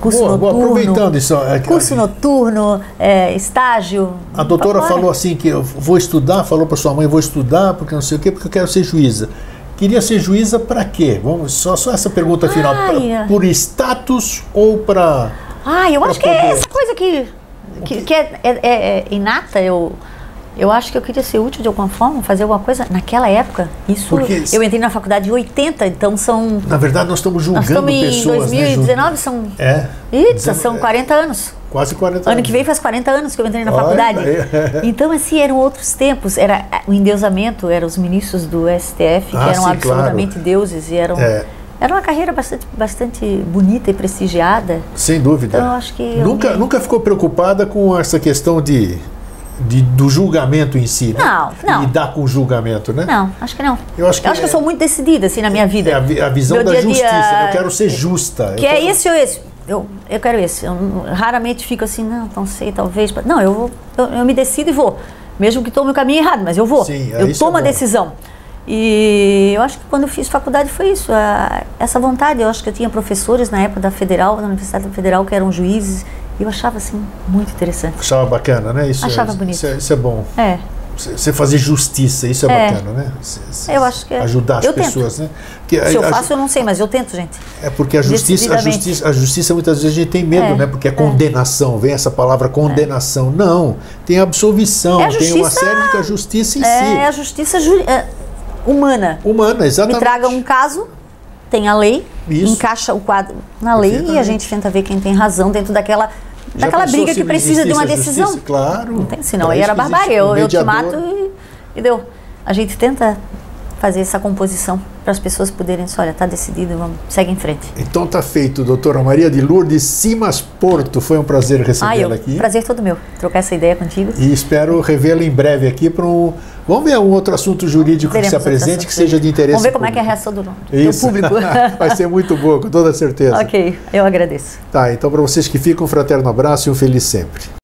curso Boa, boa, noturno, aproveitando isso, é curso noturno, é, estágio. A doutora falou assim que eu vou estudar, falou para sua mãe, vou estudar porque não sei o quê, porque eu quero ser juíza. Queria ser juíza para quê? Vamos só, só essa pergunta final. Pra- é. por status ou para Ah, eu acho que é poder. essa coisa que, que, que é, é- é inata. Eu, eu acho que eu queria ser útil de alguma forma, fazer alguma coisa. Naquela época, isso. Porque- Eu entrei na faculdade em 80, então são. Na verdade, nós estamos Nós julgando estamos em pessoas, né? 2019, são. Ju- É. Dezen- são 40 anos. Quase 40 Ano anos. que vem faz 40 anos que eu entrei na Olha faculdade. [laughs] Então, assim, eram outros tempos. Era o endeusamento, eram os ministros do STF, que Ah, eram sim, absolutamente deuses e eram. É. Era uma carreira bastante, bastante bonita e prestigiada. Sem dúvida. Então, eu acho que nunca, me- nunca ficou preocupada com essa questão de, de- do julgamento em si, né? Não, não. Lidar com o julgamento, né? Não, acho que não. Eu acho que eu é- sou muito decidida assim na minha vida. É a, a visão Meu da dia a dia- justiça. né? Eu quero ser justa. Que eu é esse ou esse. Eu, eu quero esse. Eu raramente fico assim, não, não sei, talvez. Não, eu vou, eu, eu me decido e vou. Mesmo que tome o caminho errado, mas eu vou. Sim, é, eu isso é tomo a decisão. E eu acho que quando eu fiz faculdade foi isso, a- essa vontade. Eu acho que eu tinha professores na época da Federal, da Universidade Federal, que eram juízes, eu achava assim muito interessante. Achava bacana, né? Isso, Achava é, bonito. Isso é, isso é bom. É. Você fazer justiça, isso é, É. bacana, né? Cê- cê- Eu acho que é. Ajudar as Eu tento. pessoas, né? Porque Se eu a- a- faço, eu não sei, mas eu tento, gente. É porque a justiça, a justiça, a justiça muitas vezes a gente tem medo, É, né? Porque é é. condenação, vem essa palavra condenação. Não, tem absolvição, É a tem uma justiça- série de a justiça em É a si. justiça ju- é, humana. Humana, Me exatamente. traga um caso, tem a lei, Isso. encaixa o quadro na lei e a gente tenta ver quem tem razão dentro daquela, Já daquela briga que precisa de uma decisão. justiça? Claro. Não tem, senão aí era barbárie. o Eu, eu te mato e, e deu. A gente tenta fazer essa composição para as pessoas poderem dizer, olha, tá decidido, vamos, segue em frente. Então tá feito, doutora Maria de Lourdes Simas Porto. Foi um prazer Ah, recebê-la aqui. prazer todo meu, trocar essa ideia contigo. E espero revê-la em breve aqui para um. Vamos ver um outro assunto jurídico que Veremos se apresente que seja de interesse. Vamos ver como é que é a reação do, do Isso. público. [laughs] Vai ser muito boa, com toda certeza. ok, eu agradeço. Tá, então para vocês que ficam, um fraterno abraço e um feliz sempre.